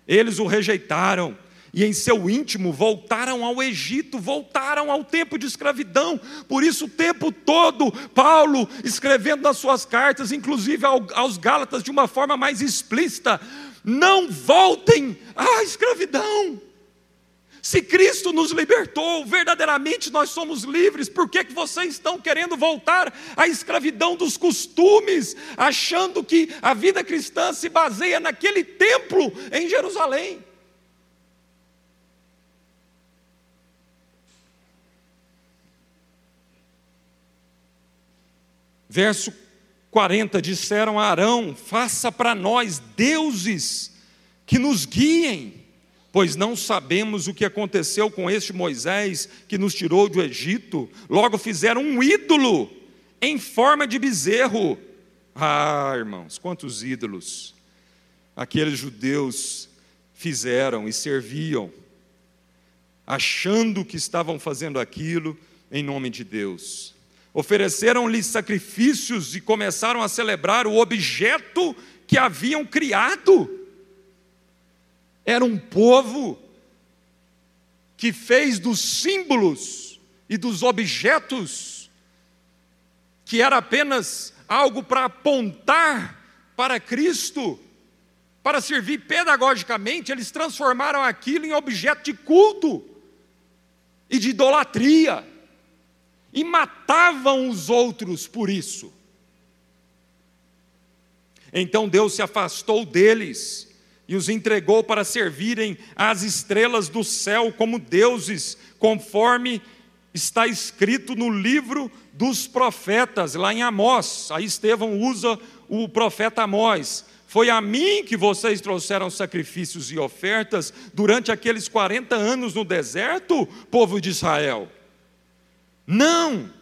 Eles o rejeitaram e em seu íntimo voltaram ao Egito, voltaram ao tempo de escravidão. Por isso, o tempo todo, Paulo, escrevendo nas suas cartas, inclusive aos Gálatas, de uma forma mais explícita, não voltem à escravidão. Se Cristo nos libertou, verdadeiramente nós somos livres, por que, que vocês estão querendo voltar à escravidão dos costumes, achando que a vida cristã se baseia naquele templo em Jerusalém? Verso 40: Disseram a Arão: Faça para nós deuses que nos guiem pois não sabemos o que aconteceu com este Moisés que nos tirou do Egito. Logo fizeram um ídolo em forma de bezerro. Ah, irmãos, quantos ídolos aqueles judeus fizeram e serviam, achando que estavam fazendo aquilo em nome de Deus. Ofereceram-lhe sacrifícios e começaram a celebrar o objeto que haviam criado. Era um povo que fez dos símbolos e dos objetos, que era apenas algo para apontar para Cristo, para servir pedagogicamente, eles transformaram aquilo em objeto de culto e de idolatria, e matavam os outros por isso. Então Deus se afastou deles e os entregou para servirem às estrelas do céu como deuses, conforme está escrito no livro dos profetas, lá em Amós. Aí Estevão usa o profeta Amós. Foi a mim que vocês trouxeram sacrifícios e ofertas durante aqueles 40 anos no deserto, povo de Israel. Não!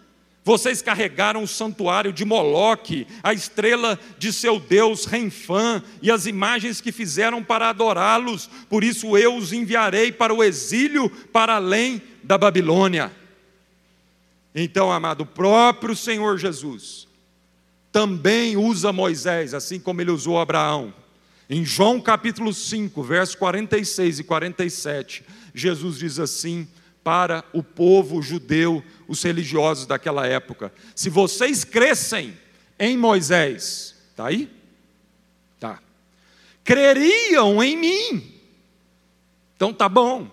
Vocês carregaram o santuário de Moloque, a estrela de seu deus Renfã e as imagens que fizeram para adorá-los. Por isso eu os enviarei para o exílio, para além da Babilônia. Então, amado, o próprio Senhor Jesus também usa Moisés, assim como ele usou Abraão. Em João capítulo 5, versos 46 e 47, Jesus diz assim: para o povo judeu, os religiosos daquela época. Se vocês crescem em Moisés, tá aí? Tá. Creriam em mim. Então tá bom.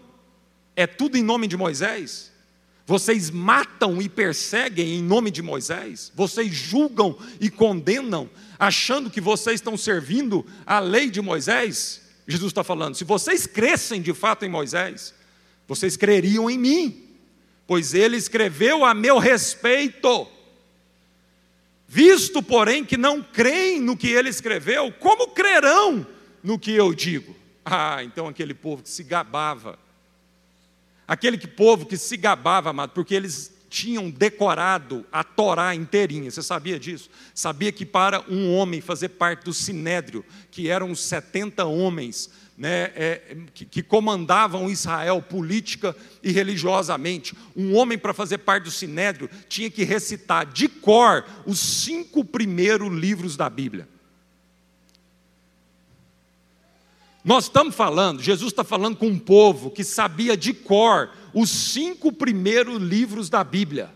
É tudo em nome de Moisés? Vocês matam e perseguem em nome de Moisés? Vocês julgam e condenam, achando que vocês estão servindo a lei de Moisés? Jesus está falando, se vocês crescem de fato em Moisés, vocês creriam em mim, pois ele escreveu a meu respeito. Visto, porém, que não creem no que ele escreveu, como crerão no que eu digo? Ah, então aquele povo que se gabava, aquele que, povo que se gabava, amado, porque eles tinham decorado a Torá inteirinha. Você sabia disso? Sabia que para um homem fazer parte do sinédrio, que eram os 70 homens né, é, que, que, comandavam Israel política e religiosamente. Um homem, para fazer parte do sinédrio, tinha que recitar de cor os cinco primeiros livros da Bíblia. Nós estamos falando, Jesus está falando com um povo que sabia de cor os cinco primeiros livros da Bíblia.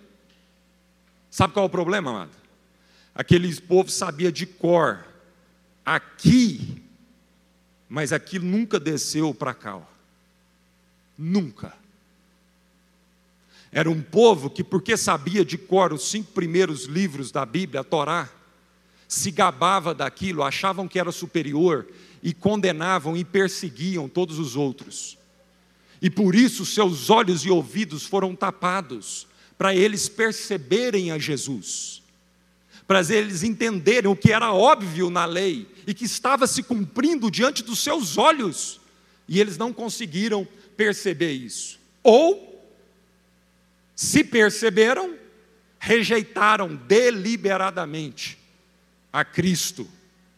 Sabe qual é o problema, amado? Aqueles povos sabia de cor. Aqui mas aquilo nunca desceu para cá. Ó. Nunca. Era um povo que, porque sabia de cor os cinco primeiros livros da Bíblia, a Torá, se gabava daquilo, achavam que era superior e condenavam e perseguiam todos os outros. E por isso seus olhos e ouvidos foram tapados, para eles perceberem a Jesus para eles entenderem o que era óbvio na lei e que estava se cumprindo diante dos seus olhos, e eles não conseguiram perceber isso. Ou, se perceberam, rejeitaram deliberadamente a Cristo.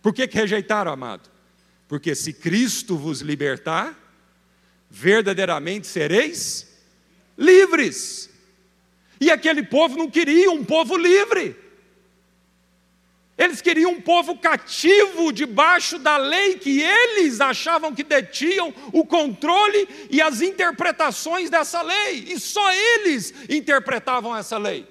Por que, que rejeitaram, amado? Porque se Cristo vos libertar, verdadeiramente sereis livres. E aquele povo não queria um povo livre. Eles queriam um povo cativo debaixo da lei que eles achavam que detinham o controle e as interpretações dessa lei, e só eles interpretavam essa lei.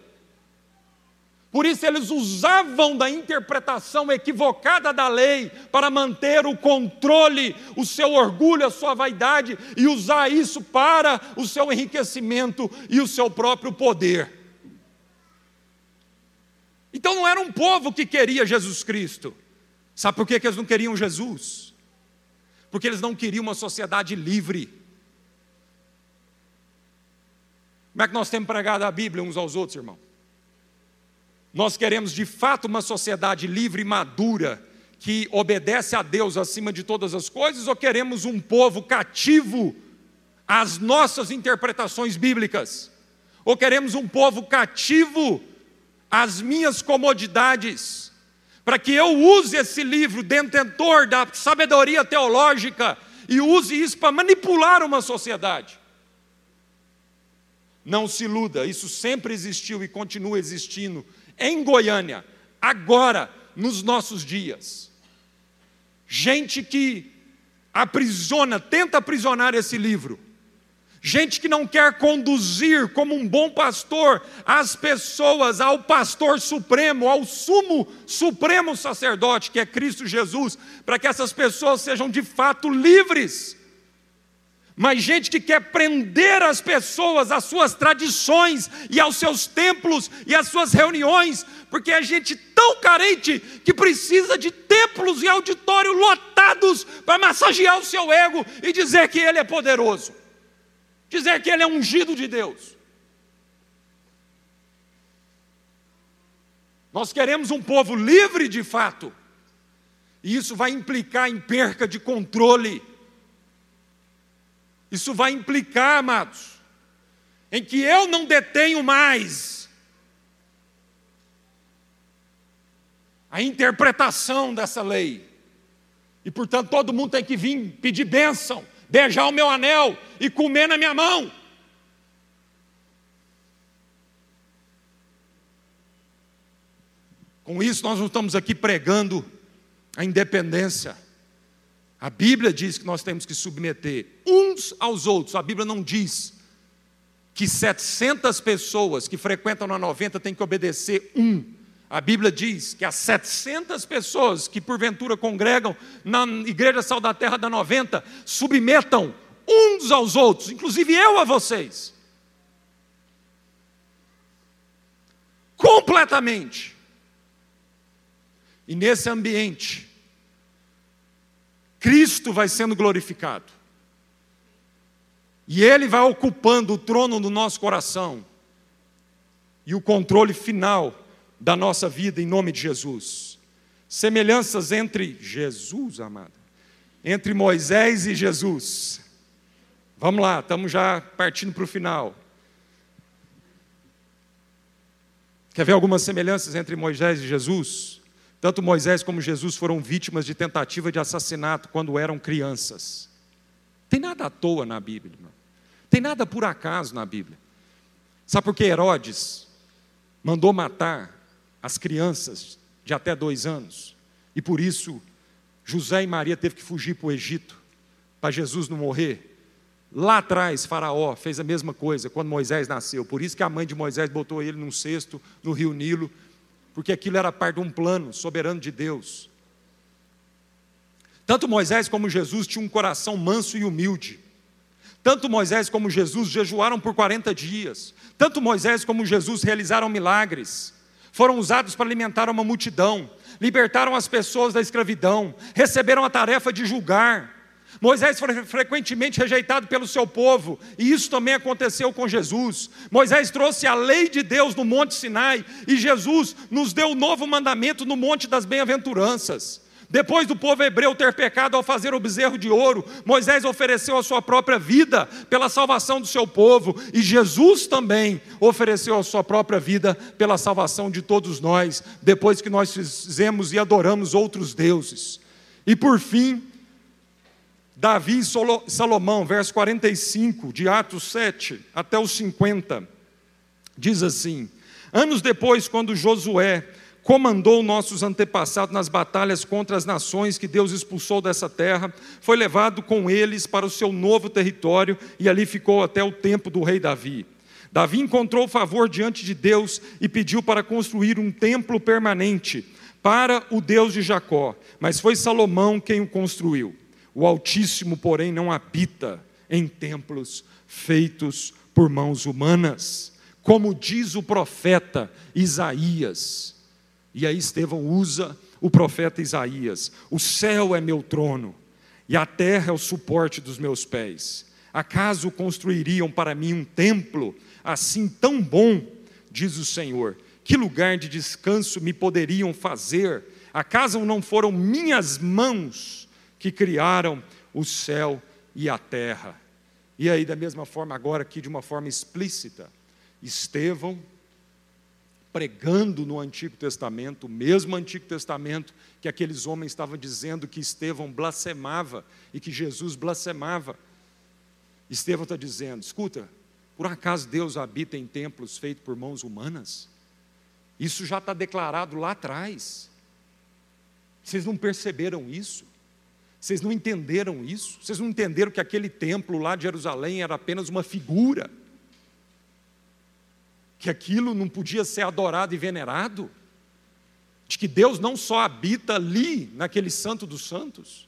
Por isso, eles usavam da interpretação equivocada da lei para manter o controle, o seu orgulho, a sua vaidade e usar isso para o seu enriquecimento e o seu próprio poder. Então, não era um povo que queria Jesus Cristo. Sabe por que eles não queriam Jesus? Porque eles não queriam uma sociedade livre. Como é que nós temos pregado a Bíblia uns aos outros, irmão? Nós queremos de fato uma sociedade livre e madura, que obedece a Deus acima de todas as coisas, ou queremos um povo cativo às nossas interpretações bíblicas? Ou queremos um povo cativo às minhas comodidades? Para que eu use esse livro, detentor da sabedoria teológica, e use isso para manipular uma sociedade. Não se iluda, isso sempre existiu e continua existindo em Goiânia, agora, nos nossos dias. Gente que aprisiona, tenta aprisionar esse livro. Gente que não quer conduzir como um bom pastor as pessoas ao pastor supremo, ao sumo supremo sacerdote, que é Cristo Jesus, para que essas pessoas sejam de fato livres. Mas gente que quer prender as pessoas às suas tradições e aos seus templos e às suas reuniões, porque é gente tão carente que precisa de templos e auditórios lotados para massagear o seu ego e dizer que ele é poderoso, dizer que ele é ungido de Deus. Nós queremos um povo livre de fato, e isso vai implicar em perca de controle isso vai implicar, amados, em que eu não detenho mais a interpretação dessa lei. E portanto todo mundo tem que vir pedir bênção, beijar o meu anel e comer na minha mão. Com isso, nós não estamos aqui pregando a independência. A Bíblia diz que nós temos que submeter uns aos outros. A Bíblia não diz que 700 pessoas que frequentam na 90 têm que obedecer um. A Bíblia diz que as 700 pessoas que porventura congregam na Igreja Sal da Terra da 90 submetam uns aos outros, inclusive eu a vocês. Completamente. E nesse ambiente, Cristo vai sendo glorificado. E Ele vai ocupando o trono do nosso coração e o controle final da nossa vida em nome de Jesus. Semelhanças entre Jesus, amado, entre Moisés e Jesus. Vamos lá, estamos já partindo para o final. Quer ver algumas semelhanças entre Moisés e Jesus? Tanto Moisés como Jesus foram vítimas de tentativa de assassinato quando eram crianças. Tem nada à toa na Bíblia, irmão. Tem nada por acaso na Bíblia. Sabe por que Herodes mandou matar as crianças de até dois anos? E por isso José e Maria teve que fugir para o Egito, para Jesus não morrer. Lá atrás, Faraó fez a mesma coisa quando Moisés nasceu. Por isso que a mãe de Moisés botou ele num cesto no rio Nilo porque aquilo era parte de um plano soberano de Deus. Tanto Moisés como Jesus tinham um coração manso e humilde. Tanto Moisés como Jesus jejuaram por 40 dias. Tanto Moisés como Jesus realizaram milagres. Foram usados para alimentar uma multidão, libertaram as pessoas da escravidão, receberam a tarefa de julgar, Moisés foi frequentemente rejeitado pelo seu povo, e isso também aconteceu com Jesus. Moisés trouxe a lei de Deus no Monte Sinai, e Jesus nos deu o novo mandamento no Monte das Bem-aventuranças. Depois do povo hebreu ter pecado ao fazer o bezerro de ouro, Moisés ofereceu a sua própria vida pela salvação do seu povo, e Jesus também ofereceu a sua própria vida pela salvação de todos nós, depois que nós fizemos e adoramos outros deuses. E por fim, Davi e Salomão, verso 45 de Atos 7 até os 50, diz assim: Anos depois, quando Josué comandou nossos antepassados nas batalhas contra as nações que Deus expulsou dessa terra, foi levado com eles para o seu novo território e ali ficou até o tempo do rei Davi. Davi encontrou favor diante de Deus e pediu para construir um templo permanente para o Deus de Jacó, mas foi Salomão quem o construiu. O Altíssimo, porém, não habita em templos feitos por mãos humanas, como diz o profeta Isaías. E aí Estevão usa o profeta Isaías: O céu é meu trono, e a terra é o suporte dos meus pés. Acaso construiriam para mim um templo assim tão bom, diz o Senhor? Que lugar de descanso me poderiam fazer? Acaso não foram minhas mãos que criaram o céu e a terra? E aí, da mesma forma, agora aqui de uma forma explícita, Estevão pregando no Antigo Testamento, o mesmo Antigo Testamento que aqueles homens estavam dizendo que Estevão blasfemava e que Jesus blasfemava. Estevão está dizendo: escuta, por acaso Deus habita em templos feitos por mãos humanas? Isso já está declarado lá atrás. Vocês não perceberam isso? Vocês não entenderam isso? Vocês não entenderam que aquele templo lá de Jerusalém era apenas uma figura? Que aquilo não podia ser adorado e venerado? De que Deus não só habita ali, naquele santo dos santos,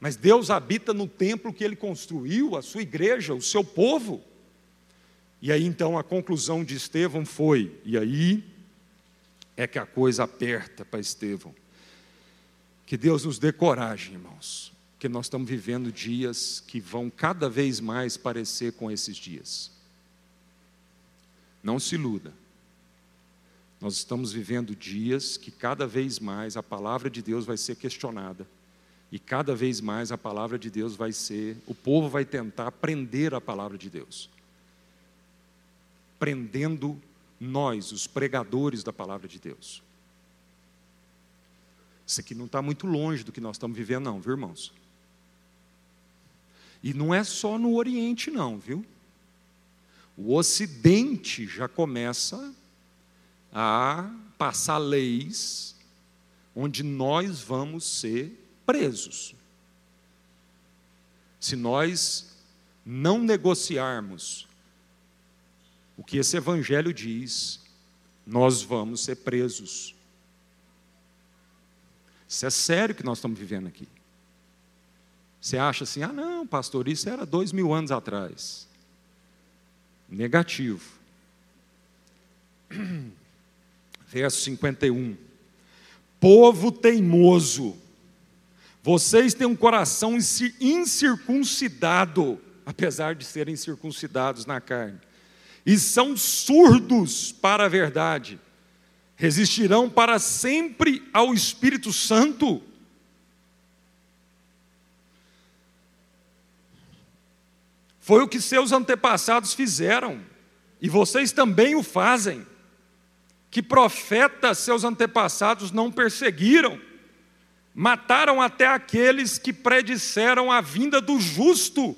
mas Deus habita no templo que ele construiu, a sua igreja, o seu povo. E aí então a conclusão de Estevão foi, e aí é que a coisa aperta para Estevão. Que Deus nos dê coragem, irmãos, que nós estamos vivendo dias que vão cada vez mais parecer com esses dias. Não se iluda. Nós estamos vivendo dias que cada vez mais a palavra de Deus vai ser questionada. E cada vez mais a palavra de Deus vai ser, o povo vai tentar aprender a palavra de Deus. Prendendo nós, os pregadores da palavra de Deus. Isso aqui não está muito longe do que nós estamos vivendo, não, viu, irmãos? E não é só no Oriente, não, viu? O Ocidente já começa a passar leis onde nós vamos ser presos. Se nós não negociarmos o que esse Evangelho diz, nós vamos ser presos. Isso é sério que nós estamos vivendo aqui. Você acha assim, ah, não, pastor, isso era dois mil anos atrás. Negativo. <clears throat> Verso 51. Povo teimoso, vocês têm um coração incircuncidado, apesar de serem circuncidados na carne, e são surdos para a verdade resistirão para sempre ao Espírito Santo. Foi o que seus antepassados fizeram, e vocês também o fazem. Que profetas seus antepassados não perseguiram, mataram até aqueles que predisseram a vinda do justo,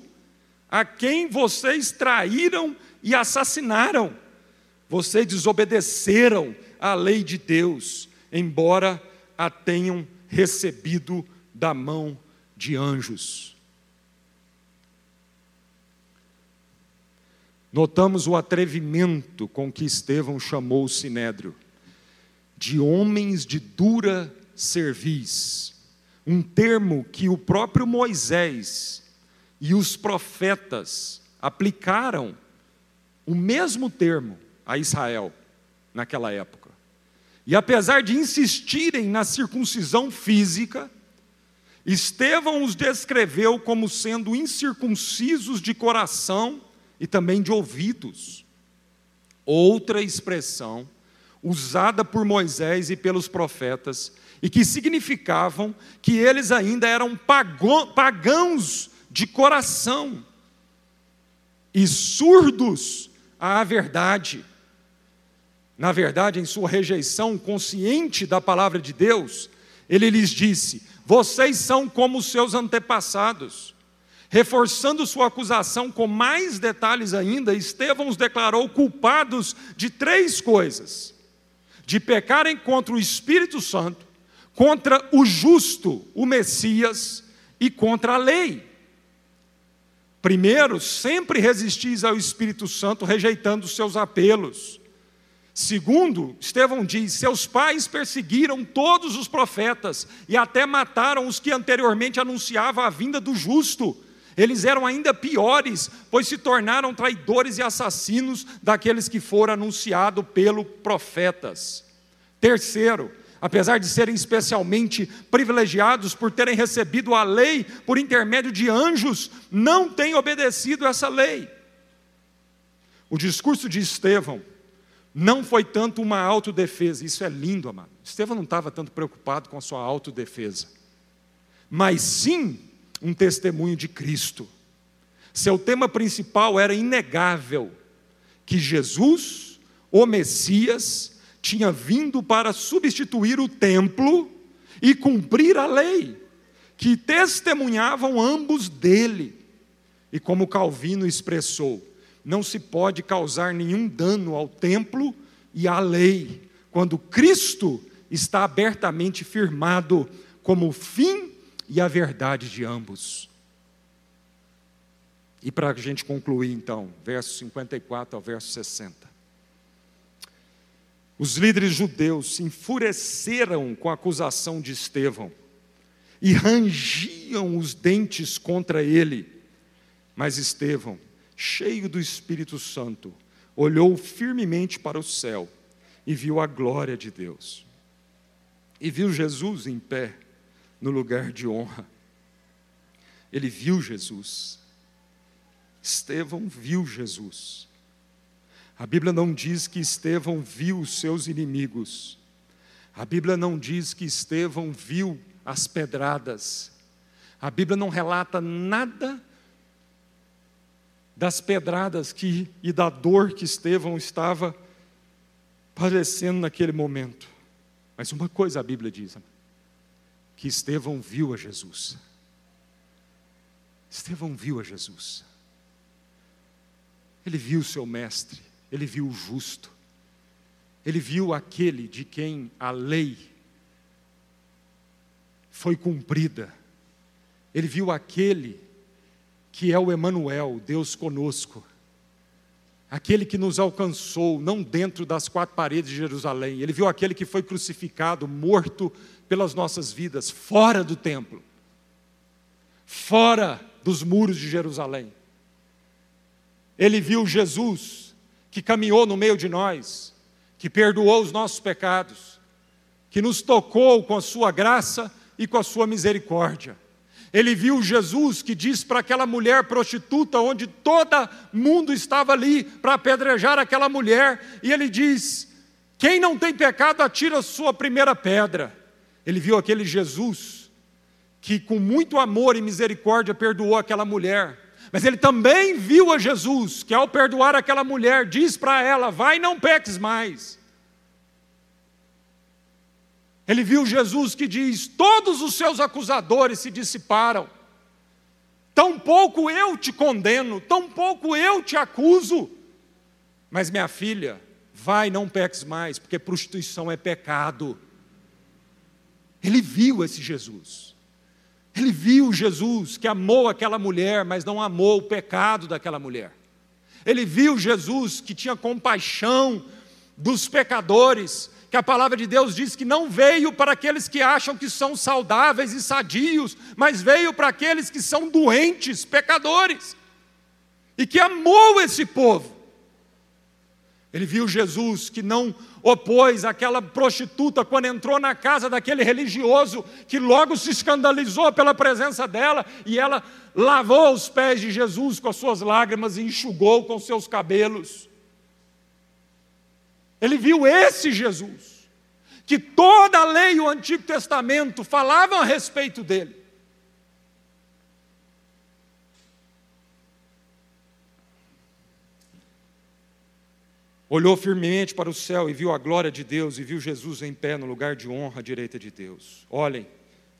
a quem vocês traíram e assassinaram. Vocês desobedeceram a lei de Deus, embora a tenham recebido da mão de anjos. Notamos o atrevimento com que Estevão chamou o sinédrio de homens de dura cerviz, um termo que o próprio Moisés e os profetas aplicaram o mesmo termo a Israel naquela época. E apesar de insistirem na circuncisão física, Estevão os descreveu como sendo incircuncisos de coração e também de ouvidos. Outra expressão usada por Moisés e pelos profetas, e que significavam que eles ainda eram pagãos de coração e surdos à verdade na verdade, em sua rejeição consciente da palavra de Deus, ele lhes disse: Vocês são como os seus antepassados. Reforçando sua acusação com mais detalhes ainda, Estevão os declarou culpados de três coisas: de pecarem contra o Espírito Santo, contra o justo, o Messias, e contra a lei. Primeiro, sempre resistis ao Espírito Santo, rejeitando os seus apelos. Segundo, Estevão diz: seus pais perseguiram todos os profetas e até mataram os que anteriormente anunciavam a vinda do justo. Eles eram ainda piores, pois se tornaram traidores e assassinos daqueles que foram anunciados pelos profetas. Terceiro, apesar de serem especialmente privilegiados por terem recebido a lei por intermédio de anjos, não têm obedecido essa lei. O discurso de Estevão não foi tanto uma autodefesa, isso é lindo, amado. Estevão não estava tanto preocupado com a sua autodefesa, mas sim um testemunho de Cristo. Seu tema principal era inegável: que Jesus, o Messias, tinha vindo para substituir o templo e cumprir a lei, que testemunhavam ambos dele. E como Calvino expressou, não se pode causar nenhum dano ao templo e à lei, quando Cristo está abertamente firmado como o fim e a verdade de ambos. E para a gente concluir então, verso 54 ao verso 60. Os líderes judeus se enfureceram com a acusação de Estevão e rangiam os dentes contra ele. Mas Estevão cheio do Espírito Santo, olhou firmemente para o céu e viu a glória de Deus. E viu Jesus em pé no lugar de honra. Ele viu Jesus. Estevão viu Jesus. A Bíblia não diz que Estevão viu os seus inimigos. A Bíblia não diz que Estevão viu as pedradas. A Bíblia não relata nada das pedradas que, e da dor que Estevão estava padecendo naquele momento. Mas uma coisa a Bíblia diz: que Estevão viu a Jesus. Estevão viu a Jesus. Ele viu seu mestre, ele viu o justo, ele viu aquele de quem a lei foi cumprida, ele viu aquele que é o Emanuel, Deus conosco. Aquele que nos alcançou, não dentro das quatro paredes de Jerusalém. Ele viu aquele que foi crucificado, morto pelas nossas vidas, fora do templo, fora dos muros de Jerusalém. Ele viu Jesus, que caminhou no meio de nós, que perdoou os nossos pecados, que nos tocou com a sua graça e com a sua misericórdia. Ele viu Jesus que diz para aquela mulher prostituta, onde todo mundo estava ali para apedrejar aquela mulher, e ele diz: Quem não tem pecado, atira a sua primeira pedra. Ele viu aquele Jesus que, com muito amor e misericórdia, perdoou aquela mulher. Mas ele também viu a Jesus que, ao perdoar aquela mulher, diz para ela: Vai, não peques mais. Ele viu Jesus que diz: Todos os seus acusadores se dissiparam, tampouco eu te condeno, tampouco eu te acuso. Mas minha filha, vai, não peques mais, porque prostituição é pecado. Ele viu esse Jesus. Ele viu Jesus que amou aquela mulher, mas não amou o pecado daquela mulher. Ele viu Jesus que tinha compaixão dos pecadores, que a palavra de Deus diz que não veio para aqueles que acham que são saudáveis e sadios, mas veio para aqueles que são doentes, pecadores, e que amou esse povo. Ele viu Jesus que não opôs aquela prostituta quando entrou na casa daquele religioso que logo se escandalizou pela presença dela e ela lavou os pés de Jesus com as suas lágrimas e enxugou com seus cabelos. Ele viu esse Jesus, que toda a lei e o Antigo Testamento falavam a respeito dele. Olhou firmemente para o céu e viu a glória de Deus e viu Jesus em pé no lugar de honra à direita de Deus. Olhem,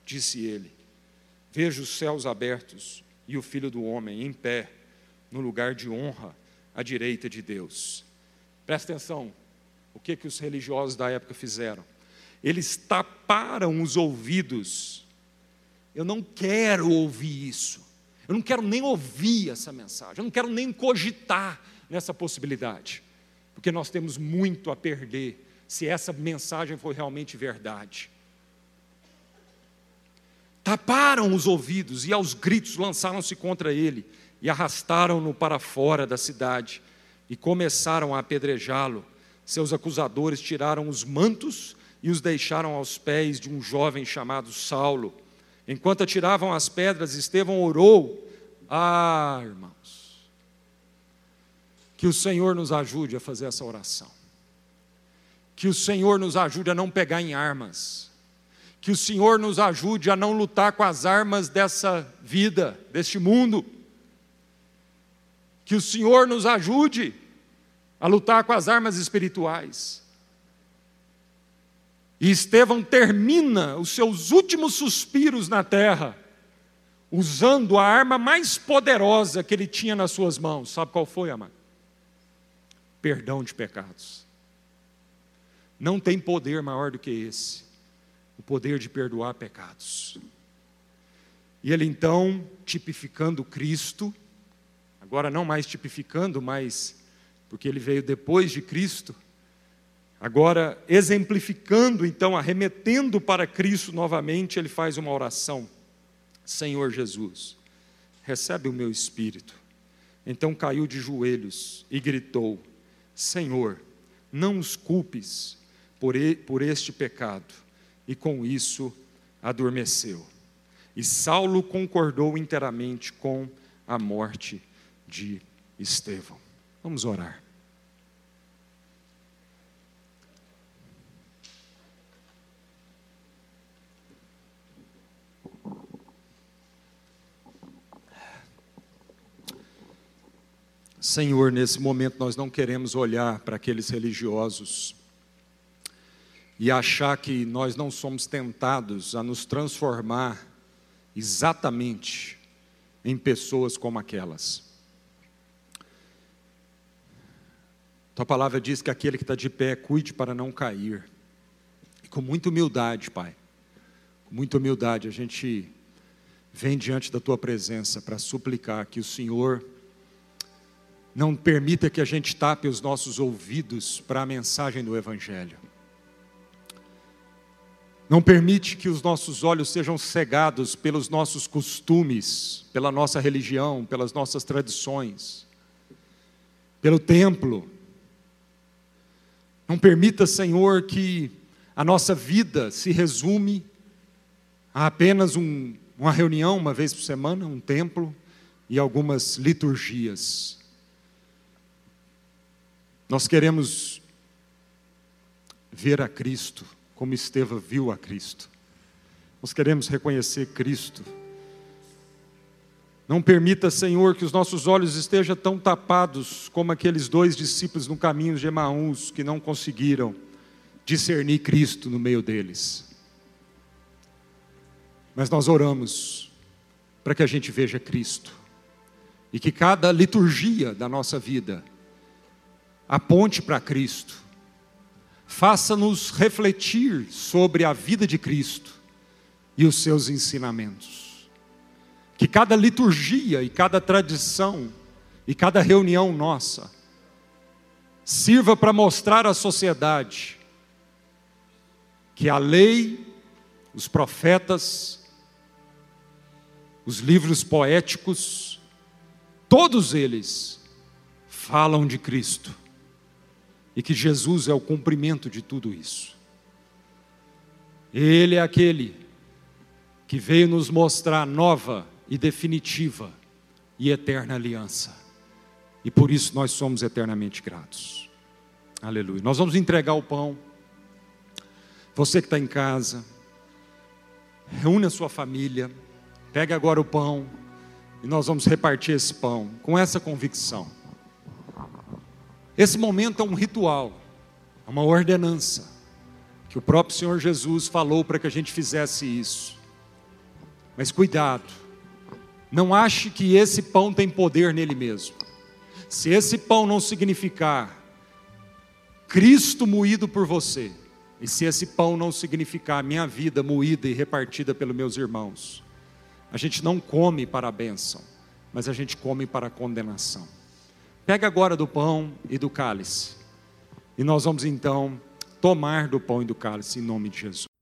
disse ele, vejo os céus abertos e o filho do homem em pé no lugar de honra à direita de Deus. Presta atenção, o que, que os religiosos da época fizeram? Eles taparam os ouvidos. Eu não quero ouvir isso. Eu não quero nem ouvir essa mensagem, eu não quero nem cogitar nessa possibilidade, porque nós temos muito a perder se essa mensagem for realmente verdade. Taparam os ouvidos e aos gritos lançaram-se contra ele e arrastaram-no para fora da cidade e começaram a apedrejá-lo. Seus acusadores tiraram os mantos e os deixaram aos pés de um jovem chamado Saulo. Enquanto atiravam as pedras, Estevão orou. Ah, irmãos, que o Senhor nos ajude a fazer essa oração. Que o Senhor nos ajude a não pegar em armas. Que o Senhor nos ajude a não lutar com as armas dessa vida, deste mundo. Que o Senhor nos ajude a lutar com as armas espirituais. E Estevão termina os seus últimos suspiros na terra, usando a arma mais poderosa que ele tinha nas suas mãos. Sabe qual foi, amado? Perdão de pecados. Não tem poder maior do que esse o poder de perdoar pecados. E ele então, tipificando Cristo, agora não mais tipificando, mas porque ele veio depois de Cristo, agora exemplificando, então, arremetendo para Cristo novamente, ele faz uma oração: Senhor Jesus, recebe o meu espírito. Então caiu de joelhos e gritou: Senhor, não os culpes por, por este pecado. E com isso adormeceu. E Saulo concordou inteiramente com a morte de Estevão. Vamos orar. Senhor, nesse momento nós não queremos olhar para aqueles religiosos e achar que nós não somos tentados a nos transformar exatamente em pessoas como aquelas. Tua palavra diz que aquele que está de pé, cuide para não cair. E com muita humildade, Pai, com muita humildade, a gente vem diante da Tua presença para suplicar que o Senhor não permita que a gente tape os nossos ouvidos para a mensagem do Evangelho. Não permite que os nossos olhos sejam cegados pelos nossos costumes, pela nossa religião, pelas nossas tradições, pelo templo. Não permita, Senhor, que a nossa vida se resume a apenas um, uma reunião uma vez por semana, um templo e algumas liturgias. Nós queremos ver a Cristo como Estevão viu a Cristo. Nós queremos reconhecer Cristo. Não permita, Senhor, que os nossos olhos estejam tão tapados como aqueles dois discípulos no caminho de Emaús que não conseguiram discernir Cristo no meio deles. Mas nós oramos para que a gente veja Cristo e que cada liturgia da nossa vida aponte para Cristo, faça-nos refletir sobre a vida de Cristo e os seus ensinamentos. Que cada liturgia e cada tradição e cada reunião nossa sirva para mostrar à sociedade que a lei, os profetas, os livros poéticos, todos eles falam de Cristo e que Jesus é o cumprimento de tudo isso. Ele é aquele que veio nos mostrar nova e definitiva e eterna aliança. E por isso nós somos eternamente gratos. Aleluia. Nós vamos entregar o pão. Você que está em casa, reúne a sua família, pega agora o pão e nós vamos repartir esse pão com essa convicção esse momento é um ritual, é uma ordenança, que o próprio Senhor Jesus falou para que a gente fizesse isso. Mas cuidado, não ache que esse pão tem poder nele mesmo. Se esse pão não significar Cristo moído por você, e se esse pão não significar minha vida moída e repartida pelos meus irmãos, a gente não come para a bênção mas a gente come para condenação. Pega agora do pão e do cálice. E nós vamos então tomar do pão e do cálice em nome de Jesus.